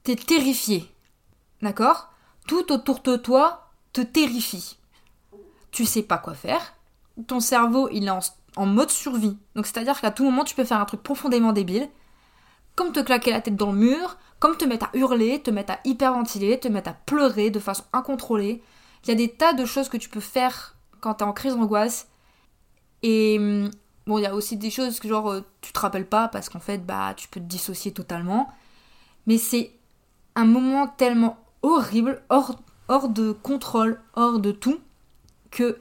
t'es terrifié. D'accord? Tout autour de toi te terrifie. Tu sais pas quoi faire. Ton cerveau, il est en, en mode survie. Donc c'est-à-dire qu'à tout moment, tu peux faire un truc profondément débile, comme te claquer la tête dans le mur, comme te mettre à hurler, te mettre à hyperventiler, te mettre à pleurer de façon incontrôlée. Il y a des tas de choses que tu peux faire quand t'es en crise d'angoisse. Et hum, bon, il y a aussi des choses que genre euh, tu te rappelles pas parce qu'en fait, bah, tu peux te dissocier totalement. Mais c'est un moment tellement horrible, hors, de contrôle, hors de tout, que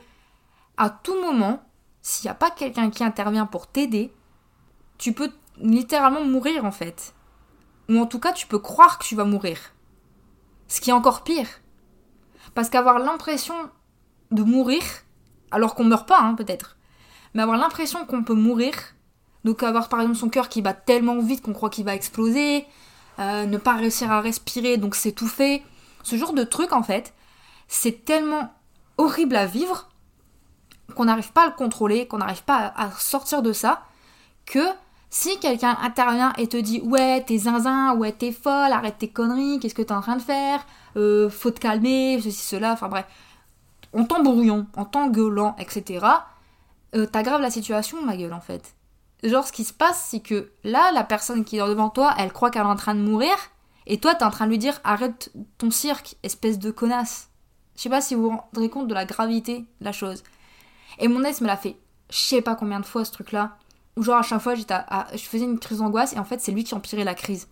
à tout moment, s'il n'y a pas quelqu'un qui intervient pour t'aider, tu peux littéralement mourir en fait. Ou en tout cas, tu peux croire que tu vas mourir. Ce qui est encore pire. Parce qu'avoir l'impression de mourir, alors qu'on meurt pas, hein, peut-être, mais avoir l'impression qu'on peut mourir, donc avoir par exemple son cœur qui bat tellement vite qu'on croit qu'il va exploser, euh, ne pas réussir à respirer, donc s'étouffer, ce genre de truc en fait, c'est tellement horrible à vivre qu'on n'arrive pas à le contrôler, qu'on n'arrive pas à sortir de ça, que si quelqu'un intervient et te dit ouais t'es zinzin, ouais t'es folle, arrête tes conneries, qu'est-ce que t'es en train de faire, euh, faut te calmer, ceci, cela, enfin bref, en t'embrouillant, en t'engueulant, etc., euh, t'aggraves la situation, ma gueule en fait. Genre ce qui se passe c'est que là la personne qui est devant toi, elle croit qu'elle est en train de mourir, et toi t'es en train de lui dire arrête ton cirque, espèce de connasse. Je sais pas si vous vous rendez compte de la gravité de la chose. Et mon ex me l'a fait je sais pas combien de fois ce truc là où genre à chaque fois j'étais je faisais une crise d'angoisse et en fait c'est lui qui empirait la crise.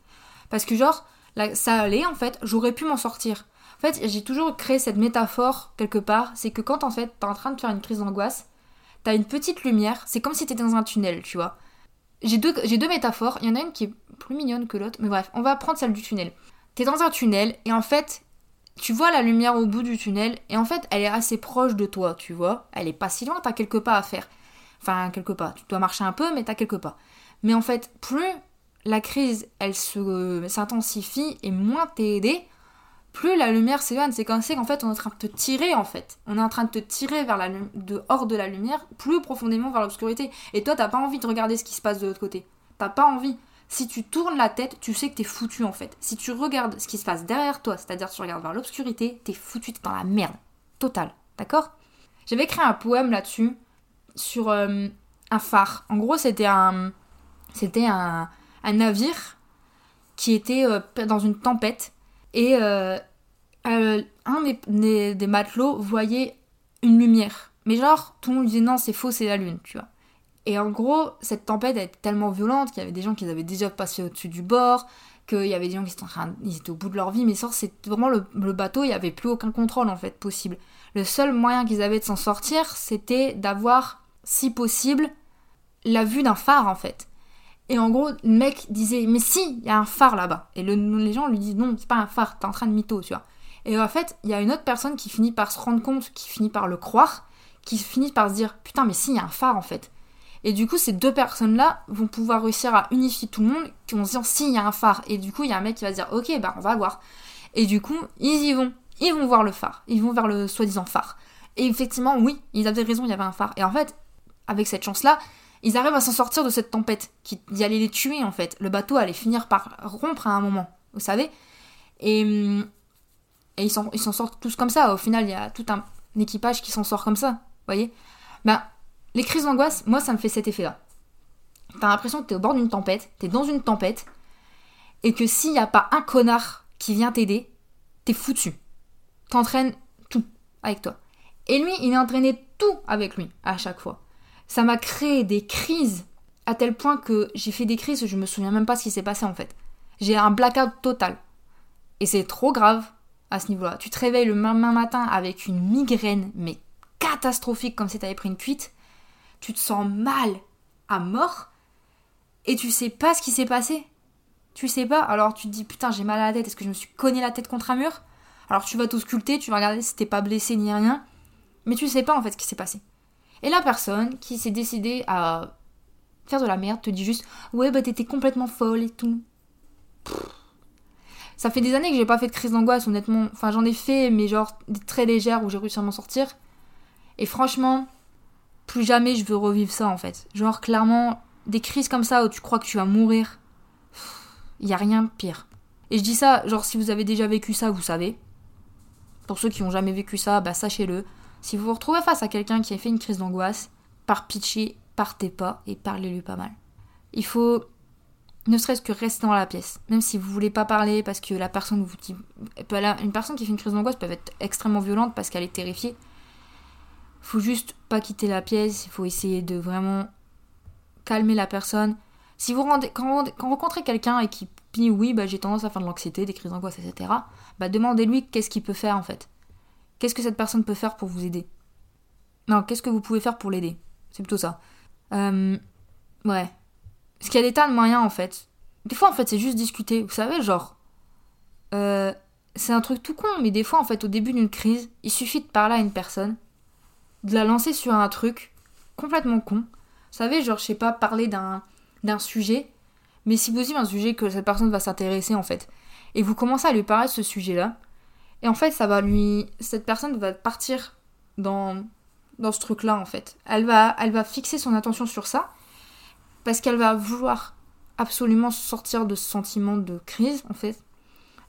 Parce que genre ça allait en fait, j'aurais pu m'en sortir. En fait j'ai toujours créé cette métaphore quelque part, c'est que quand en fait t'es en train de faire une crise d'angoisse, t'as une petite lumière, c'est comme si t'étais dans un tunnel, tu vois. J'ai deux, j'ai deux métaphores, il y en a une qui est plus mignonne que l'autre, mais bref, on va prendre celle du tunnel. T'es dans un tunnel et en fait tu vois la lumière au bout du tunnel et en fait elle est assez proche de toi, tu vois. Elle est pas si loin, t'as quelques pas à faire. Enfin, quelques pas. Tu dois marcher un peu, mais t'as quelques pas. Mais en fait, plus la crise, elle se s'intensifie et moins t'es aidé, plus la lumière s'éloigne. C'est comme qu'en fait, on est en train de te tirer, en fait. On est en train de te tirer vers la de de la lumière, plus profondément vers l'obscurité. Et toi, t'as pas envie de regarder ce qui se passe de l'autre côté. T'as pas envie. Si tu tournes la tête, tu sais que t'es foutu en fait. Si tu regardes ce qui se passe derrière toi, c'est-à-dire tu regardes vers l'obscurité, t'es foutu, t'es dans la merde. Totale. D'accord? J'avais écrit un poème là-dessus sur euh, un phare. En gros, c'était un, c'était un, navire qui était euh, dans une tempête et euh, un des, matelots voyait une lumière. Mais genre, tout le monde disait non, c'est faux, c'est la lune, tu vois. Et en gros, cette tempête était tellement violente qu'il y avait des gens qui avaient déjà passé au-dessus du bord, qu'il y avait des gens qui étaient, étaient au bout de leur vie, mais ça, c'est vraiment le, le, bateau, il n'y avait plus aucun contrôle en fait possible. Le seul moyen qu'ils avaient de s'en sortir, c'était d'avoir si possible, la vue d'un phare en fait. Et en gros, le mec disait, mais si, il y a un phare là-bas. Et les gens lui disent, non, c'est pas un phare, t'es en train de mytho, tu vois. Et en fait, il y a une autre personne qui finit par se rendre compte, qui finit par le croire, qui finit par se dire, putain, mais si, il y a un phare en fait. Et du coup, ces deux personnes-là vont pouvoir réussir à unifier tout le monde, qui vont se dire, si, il y a un phare. Et du coup, il y a un mec qui va se dire, ok, bah, on va voir. Et du coup, ils y vont. Ils vont voir le phare. Ils vont vers le soi-disant phare. Et effectivement, oui, ils avaient raison, il y avait un phare. Et en fait, avec cette chance-là, ils arrivent à s'en sortir de cette tempête qui, allait les tuer en fait. Le bateau allait finir par rompre à un moment, vous savez. Et, et ils s'en sortent tous comme ça. Au final, il y a tout un, équipage qui s'en sort comme ça, voyez. Ben, les crises d'angoisse, moi, ça me fait cet effet-là. T'as l'impression que t'es au bord d'une tempête, t'es dans une tempête, et que s'il n'y a pas un connard qui vient t'aider, t'es foutu. T'entraînes tout avec toi. Et lui, il a entraîné tout avec lui à chaque fois ça m'a créé des crises à tel point que j'ai fait des crises je me souviens même pas ce qui s'est passé en fait. J'ai un blackout total. Et c'est trop grave à ce niveau-là. Tu te réveilles le lendemain matin avec une migraine, mais catastrophique comme si tu avais pris une cuite. Tu te sens mal à mort et tu sais pas ce qui s'est passé. Tu sais pas, alors tu te dis putain j'ai mal à la tête, est-ce que je me suis cogné la tête contre un mur? Alors tu vas t'ausculter, tu vas regarder si t'es pas blessé ni rien, mais tu sais pas en fait ce qui s'est passé. Et la personne qui s'est décidée à faire de la merde te dit juste Ouais, bah t'étais complètement folle et tout. Ça fait des années que j'ai pas fait de crise d'angoisse, honnêtement. Enfin, j'en ai fait, mais genre très légère où j'ai réussi à m'en sortir. Et franchement, plus jamais je veux revivre ça en fait. Genre, clairement, des crises comme ça où tu crois que tu vas mourir, il y a rien de pire. Et je dis ça, genre si vous avez déjà vécu ça, vous savez. Pour ceux qui n'ont jamais vécu ça, bah sachez-le. Si vous vous retrouvez face à quelqu'un qui a fait une crise d'angoisse, par pitié, partez pas et parlez-lui pas mal. Il faut ne serait-ce que rester dans la pièce. Même si vous voulez pas parler parce que la personne vous dit. Une personne qui fait une crise d'angoisse peut être extrêmement violente parce qu'elle est terrifiée. Faut juste pas quitter la pièce, il faut essayer de vraiment calmer la personne. Si vous rendez, quand, rencontrez quelqu'un et qui dit oui, bah, j'ai tendance à faire de l'anxiété, des crises d'angoisse, etc., bah, demandez-lui qu'est-ce qu'il peut faire en fait. Qu'est-ce que cette personne peut faire pour vous aider? Non, qu'est-ce que vous pouvez faire pour l'aider? C'est plutôt ça. Euh, ouais. Parce qu'il y a des tas de moyens en fait. Des fois en fait c'est juste discuter. Vous savez, genre. Euh, c'est un truc tout con, mais des fois en fait au début d'une crise, il suffit de parler à une personne, de la lancer sur un truc complètement con. Vous savez, genre je sais pas, parler d'un, d'un sujet, mais si dites un sujet que cette personne va s'intéresser en fait, et vous commencez à lui parler de ce sujet-là, et en fait ça va lui. Cette personne va partir dans, dans ce truc-là en fait. Elle va, elle va fixer son attention sur ça, parce qu'elle va vouloir absolument sortir de ce sentiment de crise en fait.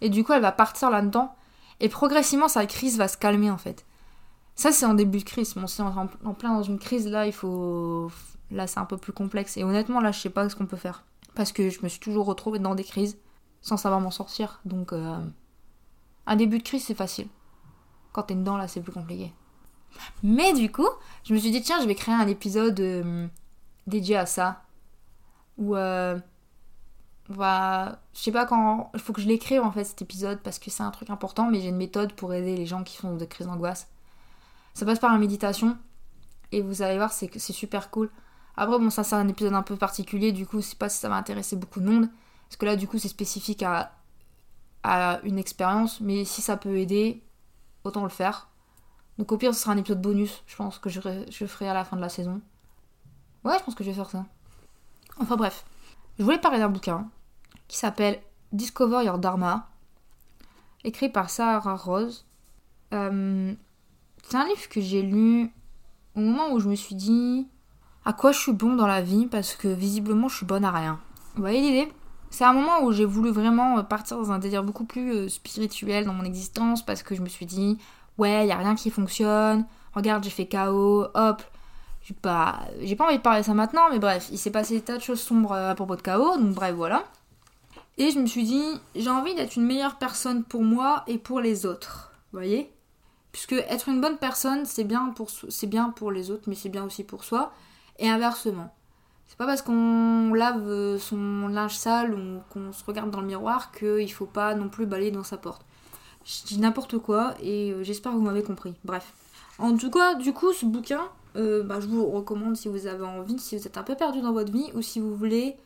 Et du coup, elle va partir là-dedans. Et progressivement, sa crise va se calmer en fait. Ça, c'est en début de crise. Bon, on est en plein dans une crise, là, il faut. Là, c'est un peu plus complexe. Et honnêtement, là, je sais pas ce qu'on peut faire. Parce que je me suis toujours retrouvée dans des crises sans savoir m'en sortir. Donc, euh... un début de crise, c'est facile. Quand t'es dedans, là, c'est plus compliqué. Mais du coup, je me suis dit, tiens, je vais créer un épisode euh, dédié à ça ou euh, bah, je sais pas quand il faut que je l'écrive en fait cet épisode parce que c'est un truc important mais j'ai une méthode pour aider les gens qui font des crises d'angoisse ça passe par la méditation et vous allez voir c'est super cool après bon ça c'est un épisode un peu particulier du coup je sais pas si ça va intéresser beaucoup de monde parce que là du coup c'est spécifique à à une expérience mais si ça peut aider autant le faire. Donc au pire ce sera un épisode bonus je pense que je, ferai à la fin de la saison. Ouais je pense que je vais faire ça. Enfin bref, je voulais parler d'un bouquin qui s'appelle Discover Your Dharma, écrit par Sarah Rose. Euh, c'est un livre que j'ai lu au moment où je me suis dit à quoi je suis bon dans la vie parce que visiblement je suis bonne à rien. Vous voyez l'idée? C'est un moment où j'ai voulu vraiment partir dans un délire beaucoup plus euh, spirituel dans mon existence parce que je me suis dit ouais, y a rien qui fonctionne. Regarde, j'ai fait KO, hop, j'ai pas, j'ai pas envie de parler de ça maintenant, mais bref, il s'est passé des tas de choses sombres à propos de chaos, donc bref, voilà. Et je me suis dit, j'ai envie d'être une meilleure personne pour moi et pour les autres. Voyez Puisque être une bonne personne, c'est bien, pour, c'est bien pour les autres, mais c'est bien aussi pour soi. Et inversement. C'est pas parce qu'on lave son linge sale ou qu'on se regarde dans le miroir qu'il faut pas non plus balayer dans sa porte. Je dis n'importe quoi et euh, j'espère que vous m'avez compris. Bref. En tout cas, du coup, ce bouquin, euh, bah, je vous recommande si vous avez envie, si vous êtes un peu perdu dans votre vie ou si vous voulez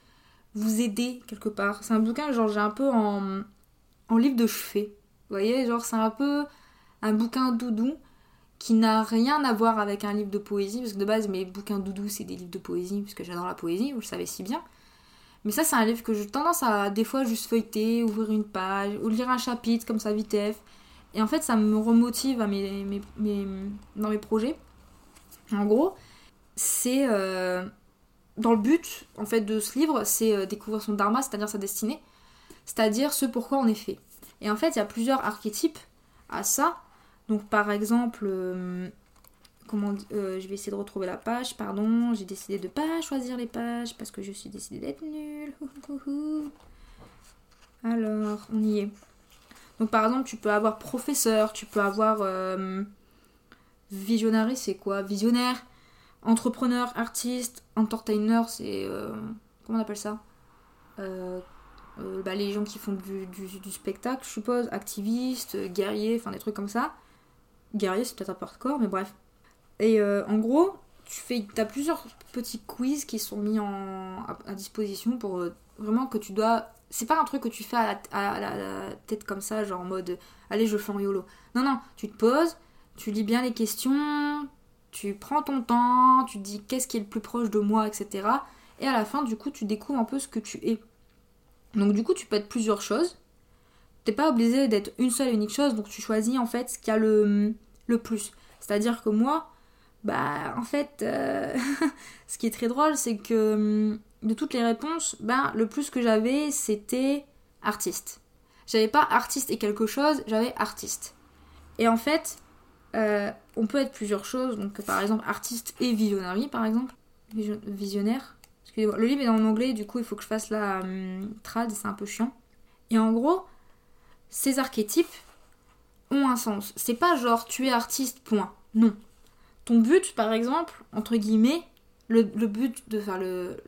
vous aider quelque part. C'est un bouquin, genre j'ai un peu en, en livre de chevet. Vous voyez, genre c'est un peu un bouquin doudou qui n'a rien à voir avec un livre de poésie, parce que de base mes bouquins doudou c'est des livres de poésie, puisque j'adore la poésie, vous le savez si bien. Mais ça c'est un livre que j'ai tendance à des fois juste feuilleter, ouvrir une page, ou lire un chapitre comme ça vitef. Et en fait ça me remotive dans mes projets. En gros, c'est euh, dans le but en fait de ce livre, c'est euh, découvrir son dharma, c'est-à-dire sa destinée, c'est-à-dire ce pourquoi on est fait. Et en fait, il y a plusieurs archétypes à ça. Donc par exemple, euh, comment je vais essayer de retrouver la page, pardon, j'ai décidé de pas choisir les pages parce que je suis décidée d'être nulle. Alors, on y est. Donc par exemple, tu peux avoir professeur, tu peux avoir Visionary, c'est quoi? Visionnaire, entrepreneur, artiste, entertainer, c'est. Euh, comment on appelle ça? Euh, euh, bah, Les gens qui font du, spectacle, je suppose, activistes, guerriers, enfin des trucs comme ça. Guerrier, c'est peut-être un peu hardcore, mais bref. Et en gros, tu fais, as plusieurs petits quiz qui sont mis en, à, disposition pour vraiment que tu dois. C'est pas un truc que tu fais à la, tête comme ça, genre en mode allez, je fais en YOLO. Non, non, tu te poses, tu lis bien les questions, tu prends ton temps, tu dis qu'est-ce qui est le plus proche de moi, etc. Et à la fin, du coup, tu découvres un peu ce que tu es. Donc du coup, tu peux être plusieurs choses. T'es pas obligé d'être une seule et unique chose, donc tu choisis en fait ce qui a le, le plus. C'est-à-dire que moi, bah en fait, euh, ce qui est très drôle, c'est que hum, de toutes les réponses, bah le plus que j'avais, c'était artiste. J'avais pas artiste et quelque chose, j'avais artiste. Et en fait, euh, on peut être plusieurs choses. Donc, par exemple, artiste et visionnaire, par exemple. Visionnaire. Le livre est en anglais, du coup, il faut que je fasse la euh, trad, c'est un peu chiant. Et en gros, ces archétypes ont un sens. C'est pas genre tu es artiste, point. Non. Ton but, par exemple, entre guillemets, le, but de faire le,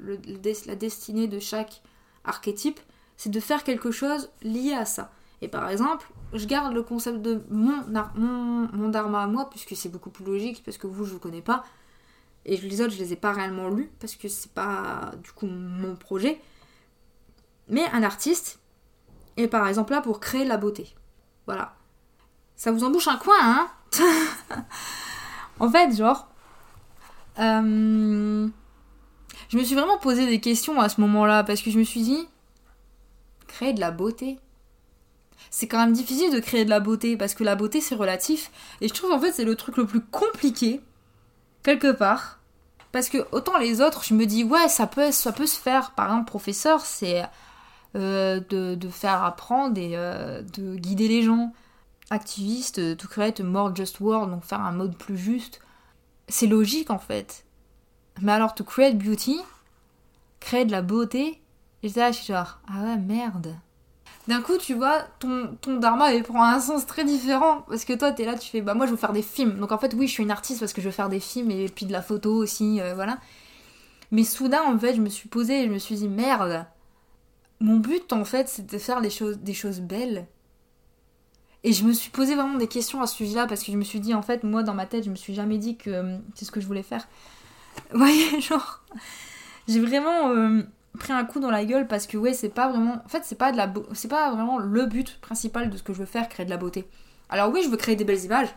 la destinée de chaque archétype, c'est de faire quelque chose lié à ça. Et par exemple, je garde le concept de mon, mon, mon dharma à moi, puisque c'est beaucoup plus logique, parce que vous, je vous connais pas. Et les autres, je les ai pas réellement lus, parce que c'est pas du coup mon projet. Mais un artiste est par exemple là pour créer la beauté. Voilà. Ça vous embouche un coin, hein En fait, genre. Euh, je me suis vraiment posé des questions à ce moment-là, parce que je me suis dit. Créer de la beauté c'est quand même difficile de créer de la beauté parce que la beauté c'est relatif et je trouve en fait c'est le truc le plus compliqué quelque part parce que autant les autres je me dis ouais ça peut ça peut se faire par exemple professeur c'est euh, de, faire apprendre et euh, de guider les gens activiste to create a more just world donc faire un mode plus juste c'est logique en fait mais alors to create beauty créer de la beauté j'étais là je suis genre ah ouais merde d'un coup, tu vois, ton, ton dharma prend un sens très différent. Parce que toi, t'es là, tu fais, bah moi, je veux faire des films. Donc en fait, oui, je suis une artiste parce que je veux faire des films et puis de la photo aussi, euh, voilà. Mais soudain, en fait, je me suis posée et je me suis dit, merde. Mon but, en fait, c'est de faire des choses, belles. Et je me suis posé vraiment des questions à ce sujet-là parce que je me suis dit, en fait, moi, dans ma tête, je me suis jamais dit que euh, c'est ce que je voulais faire. Vous voyez, genre. J'ai vraiment. Euh, pris un coup dans la gueule parce que ouais c'est pas vraiment en fait c'est pas de la c'est pas vraiment le but principal de ce que je veux faire créer de la beauté alors oui je veux créer des belles images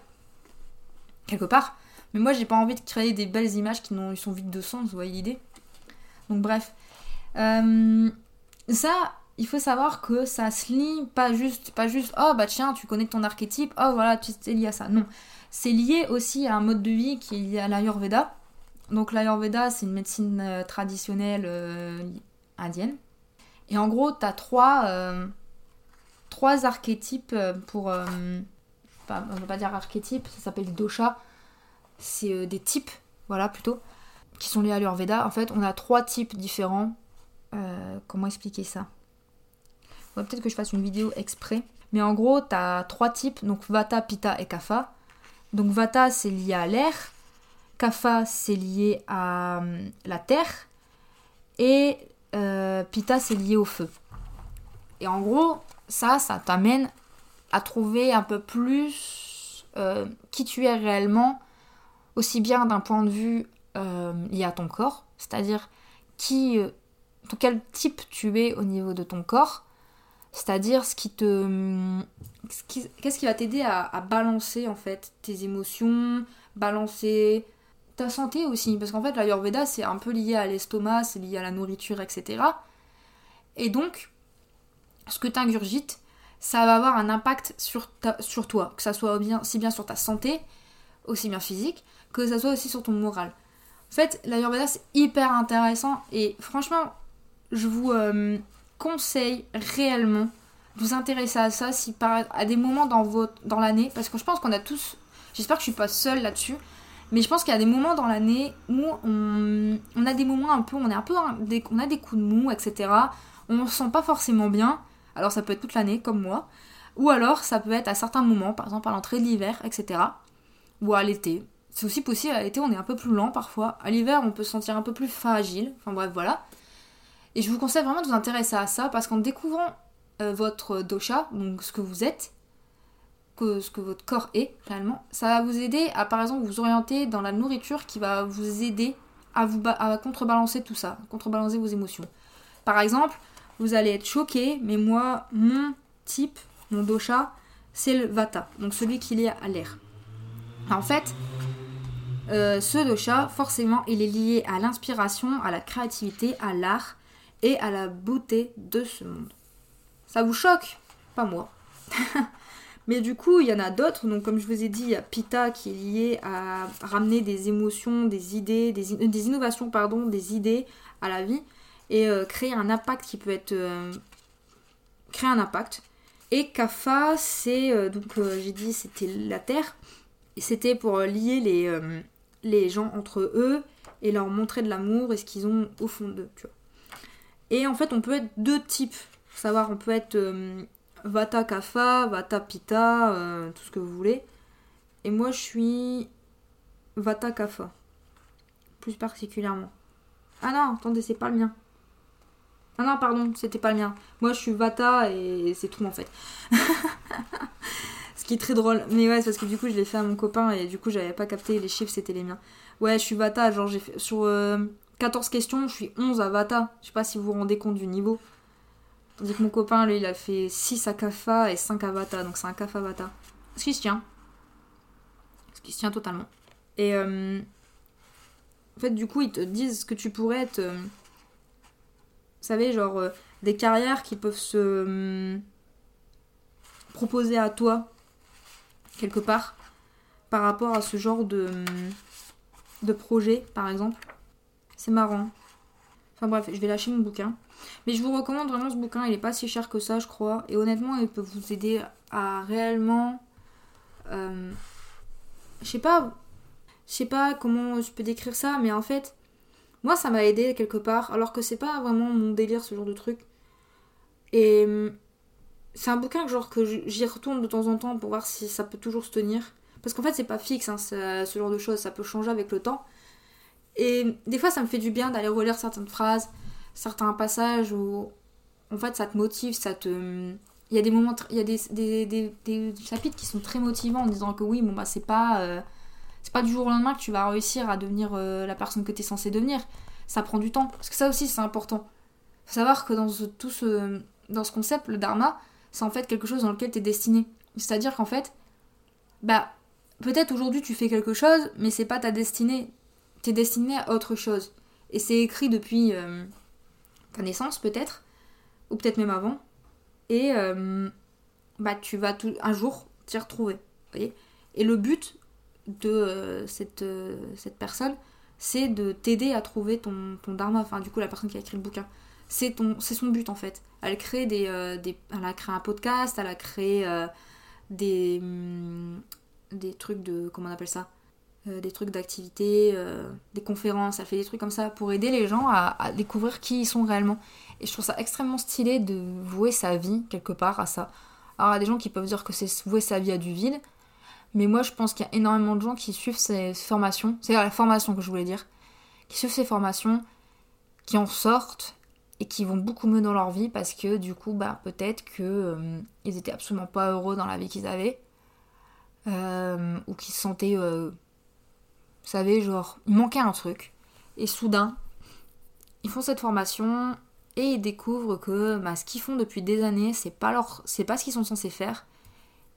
quelque part mais moi j'ai pas envie de créer des belles images qui sont vides de sens vous voyez l'idée? Donc bref euh, ça il faut savoir que ça se lie pas juste pas juste oh bah tiens tu connais ton archétype oh voilà tu es lié à ça non c'est lié aussi à un mode de vie qui est lié à l'ayurveda donc l'Ayurveda, c'est une médecine euh, traditionnelle euh, indienne. Et en gros, tu as trois, euh, trois archétypes pour... Pas, on va pas dire archétypes, ça s'appelle dosha. C'est des types, voilà, plutôt, qui sont liés à l'Ayurveda. En fait, on a trois types différents. Comment expliquer ça? Peut-être que je fasse une vidéo exprès. Mais en gros, tu as trois types, donc Vata, Pitta et Kapha. Donc Vata, c'est lié à l'air. Kapha, c'est lié à euh, la terre. Et euh, Pitta, c'est lié au feu. Et en gros, ça, ça t'amène à trouver un peu plus euh, qui tu es réellement, aussi bien d'un point de vue lié à ton corps, c'est-à-dire qui, quel type tu es au niveau de ton corps, c'est-à-dire ce qui te, qu'est-ce qui va t'aider à, balancer en fait tes émotions, balancer ta santé aussi, parce qu'en fait l'Ayurveda c'est un peu lié à l'estomac, c'est lié à la nourriture, etc. Et donc, ce que tu ingurgites, ça va avoir un impact sur, sur toi, que ça soit bien, si bien sur ta santé, aussi bien physique, que ça soit aussi sur ton moral. En fait, l'Ayurveda c'est hyper intéressant et franchement, je vous euh, conseille réellement de vous intéresser à ça si par, à des moments dans, l'année, parce que je pense qu'on a tous, j'espère que je suis pas seule là-dessus, mais je pense qu'il y a des moments dans l'année où on, a des moments un peu, on est un peu, on a des coups de mou, etc. On se sent pas forcément bien. Alors ça peut être toute l'année, comme moi. Ou alors ça peut être à certains moments, par exemple à l'entrée de l'hiver, etc. Ou à l'été. C'est aussi possible, à l'été on est un peu plus lent parfois. À l'hiver on peut se sentir un peu plus fragile. Enfin bref, voilà. Et je vous conseille vraiment de vous intéresser à ça parce qu'en découvrant euh, votre dosha, donc ce que vous êtes, que ce que votre corps est réellement, ça va vous aider à par exemple vous orienter dans la nourriture qui va vous aider à, vous à contrebalancer tout ça, contrebalancer vos émotions. Par exemple, vous allez être choqué, mais moi, mon type, mon dosha, c'est le vata, donc celui qui est à l'air. En fait, euh, ce dosha, forcément, il est lié à l'inspiration, à la créativité, à l'art et à la beauté de ce monde. Ça vous choque? Pas moi. Mais du coup, il y en a d'autres. Donc, comme je vous ai dit, il y a Pita qui est lié à ramener des émotions, des idées, des, innovations, pardon, des idées à la vie et euh, créer un impact qui peut être. Euh, créer un impact. Et Kafa, c'est euh, donc j'ai dit c'était la terre. C'était pour lier les, les gens entre eux et leur montrer de l'amour et ce qu'ils ont au fond d'eux, tu vois. Et en fait, on peut être deux types. Savoir, on peut être Vata Kafa, Vata Pita, tout ce que vous voulez. Et moi, je suis Vata Kafa. Plus particulièrement. Ah non, attendez, c'est pas le mien. Ah non, pardon, c'était pas le mien. Moi, je suis Vata et c'est tout en fait. Ce qui est très drôle. Mais ouais, parce que du coup, je l'ai fait à mon copain et du coup, j'avais pas capté les chiffres, c'était les miens. Ouais, je suis Vata. Genre, j'ai fait sur 14 euh, questions, je suis 11 à Vata. Je sais pas si vous vous rendez compte du niveau. Tandis que mon copain, lui, il a fait 6 à Kafa et 5 à. Donc, c'est un Kafa Vata. Ce qui se tient. Ce qui se tient totalement. Et euh, en fait, du coup, ils te disent que tu pourrais être. Vous savez, genre euh, des carrières qui peuvent se hum, proposer à toi, quelque part, par rapport à ce genre de, hum, de projet, par exemple. C'est marrant. Enfin bref, je vais lâcher mon bouquin. Mais je vous recommande vraiment ce bouquin, il est pas si cher que ça, je crois. Et honnêtement, il peut vous aider à réellement. Euh, je sais pas. Je sais pas comment je peux décrire ça, mais en fait, moi, ça m'a aidé quelque part, alors que c'est pas vraiment mon délire ce genre de truc. Et hum, c'est un bouquin que, genre, que j'y retourne de temps en temps pour voir si ça peut toujours se tenir. Parce qu'en fait, c'est pas fixe, hein, ce genre de choses, ça peut changer avec le temps. Et des fois, ça me fait du bien d'aller relire certaines phrases, certains passages où, en fait, ça te motive, ça te. Il y a des moments, il y a des, chapitres qui sont très motivants en disant que oui, bon, bah, c'est pas. Euh, c'est pas du jour au lendemain que tu vas réussir à devenir euh, la personne que tu es censé devenir. Ça prend du temps. Parce que ça aussi, c'est important. Faut savoir que dans tout ce, dans ce concept, le dharma, c'est en fait quelque chose dans lequel tu es destiné. C'est-à-dire qu'en fait, bah, peut-être aujourd'hui tu fais quelque chose, mais c'est pas ta destinée. Destiné à autre chose. Et c'est écrit depuis euh, ta naissance, peut-être, ou peut-être même avant. Et euh, bah, tu vas tout, un jour t'y retrouver. Voyez et le but, de euh, cette, cette personne, c'est de t'aider à trouver ton, ton dharma, enfin du coup la personne qui a écrit le bouquin. C'est son but en fait. Elle crée des, des, elle a créé un podcast, elle a créé des, hum, des trucs de, comment on appelle ça? Des trucs d'activité, des conférences, elle fait des trucs comme ça pour aider les gens à, découvrir qui ils sont réellement. Et je trouve ça extrêmement stylé de vouer sa vie quelque part à ça. Alors il y a des gens qui peuvent dire que c'est vouer sa vie à du vide, mais moi, je pense qu'il y a énormément de gens qui suivent ces formations, c'est la formation que je voulais dire, qui suivent ces formations, qui en sortent et qui vont beaucoup mieux dans leur vie parce que du coup, bah, peut-être qu'ils euh, étaient absolument pas heureux dans la vie qu'ils avaient, euh, ou qu'ils se sentaient, euh, vous savez, genre, il manquait un truc, et soudain, ils font cette formation et ils découvrent que bah, ce qu'ils font depuis des années, c'est pas leur, c'est pas ce qu'ils sont censés faire,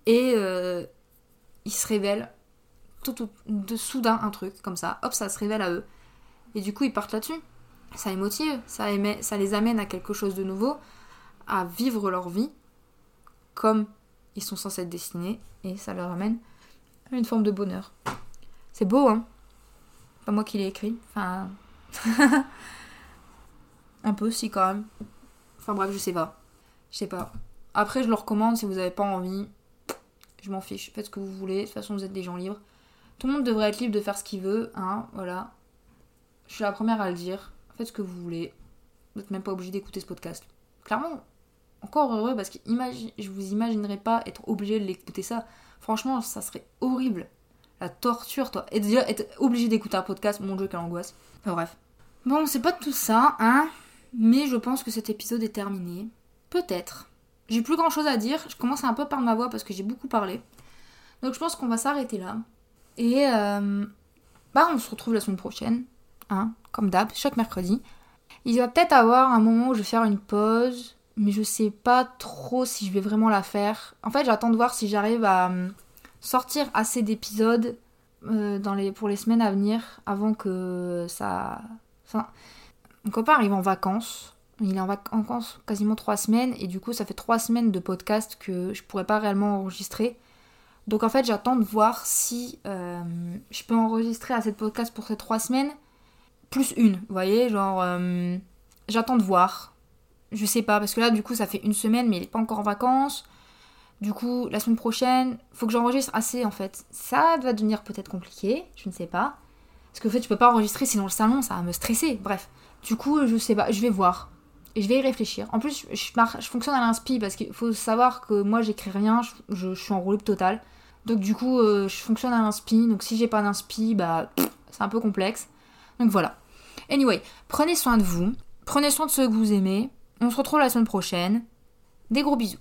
et ils se révèlent tout, de soudain un truc comme ça, hop, ça se révèle à eux. Et du coup, ils partent là-dessus. Ça les motive, ça, ça les amène à quelque chose de nouveau, à vivre leur vie comme ils sont censés être destinés, et ça leur amène à une forme de bonheur. C'est beau, hein? Pas moi qui l'ai écrit, enfin... un peu, si, quand même. Enfin bref, je sais pas. Je sais pas. Après, je le recommande si vous avez pas envie je m'en fiche, faites ce que vous voulez, de toute façon vous êtes des gens libres. Tout le monde devrait être libre de faire ce qu'il veut, hein, voilà. Je suis la première à le dire, faites ce que vous voulez. Vous n'êtes même pas obligé d'écouter ce podcast. Clairement, encore heureux parce que je vous imaginerais pas être obligé de l'écouter ça. Franchement, ça serait horrible. La torture, toi. Et déjà, être obligé d'écouter un podcast, mon dieu, quelle angoisse. Enfin bref. Bon, c'est pas tout ça, hein. Mais je pense que cet épisode est terminé. Peut-être. J'ai plus grand chose à dire. Je commence un peu par ma voix parce que j'ai beaucoup parlé. Donc je pense qu'on va s'arrêter là. Et euh, bah on se retrouve la semaine prochaine. Hein, comme d'hab, chaque mercredi. Il va peut-être avoir un moment où je vais faire une pause. Mais je sais pas trop si je vais vraiment la faire. En fait, j'attends de voir si j'arrive à euh, sortir assez d'épisodes euh, pour les semaines à venir avant que ça. Enfin, mon copain arrive en vacances. Il est en vacances quasiment trois semaines et du coup ça fait trois semaines de podcast que je pourrais pas réellement enregistrer. Donc en fait j'attends de voir si euh, je peux enregistrer à cette podcast pour ces trois semaines plus une, vous voyez, genre euh, j'attends de voir. Je sais pas parce que là du coup ça fait une semaine mais il est pas encore en vacances. Du coup, la semaine prochaine, faut que j'enregistre assez en fait. Ça va devenir peut-être compliqué, je ne sais pas. Parce que en fait, je peux pas enregistrer sinon le salon, ça va me stresser. Bref. Du coup, je sais pas, je vais voir. Et je vais y réfléchir. En plus, je, fonctionne à l'inspi parce qu'il faut savoir que moi, j'écris rien, je, suis en roulette totale. Donc du coup, euh, je fonctionne à l'inspi. Donc si j'ai pas d'inspi, bah, c'est un peu complexe. Donc voilà. Anyway, prenez soin de vous. Prenez soin de ceux que vous aimez. On se retrouve la semaine prochaine. Des gros bisous.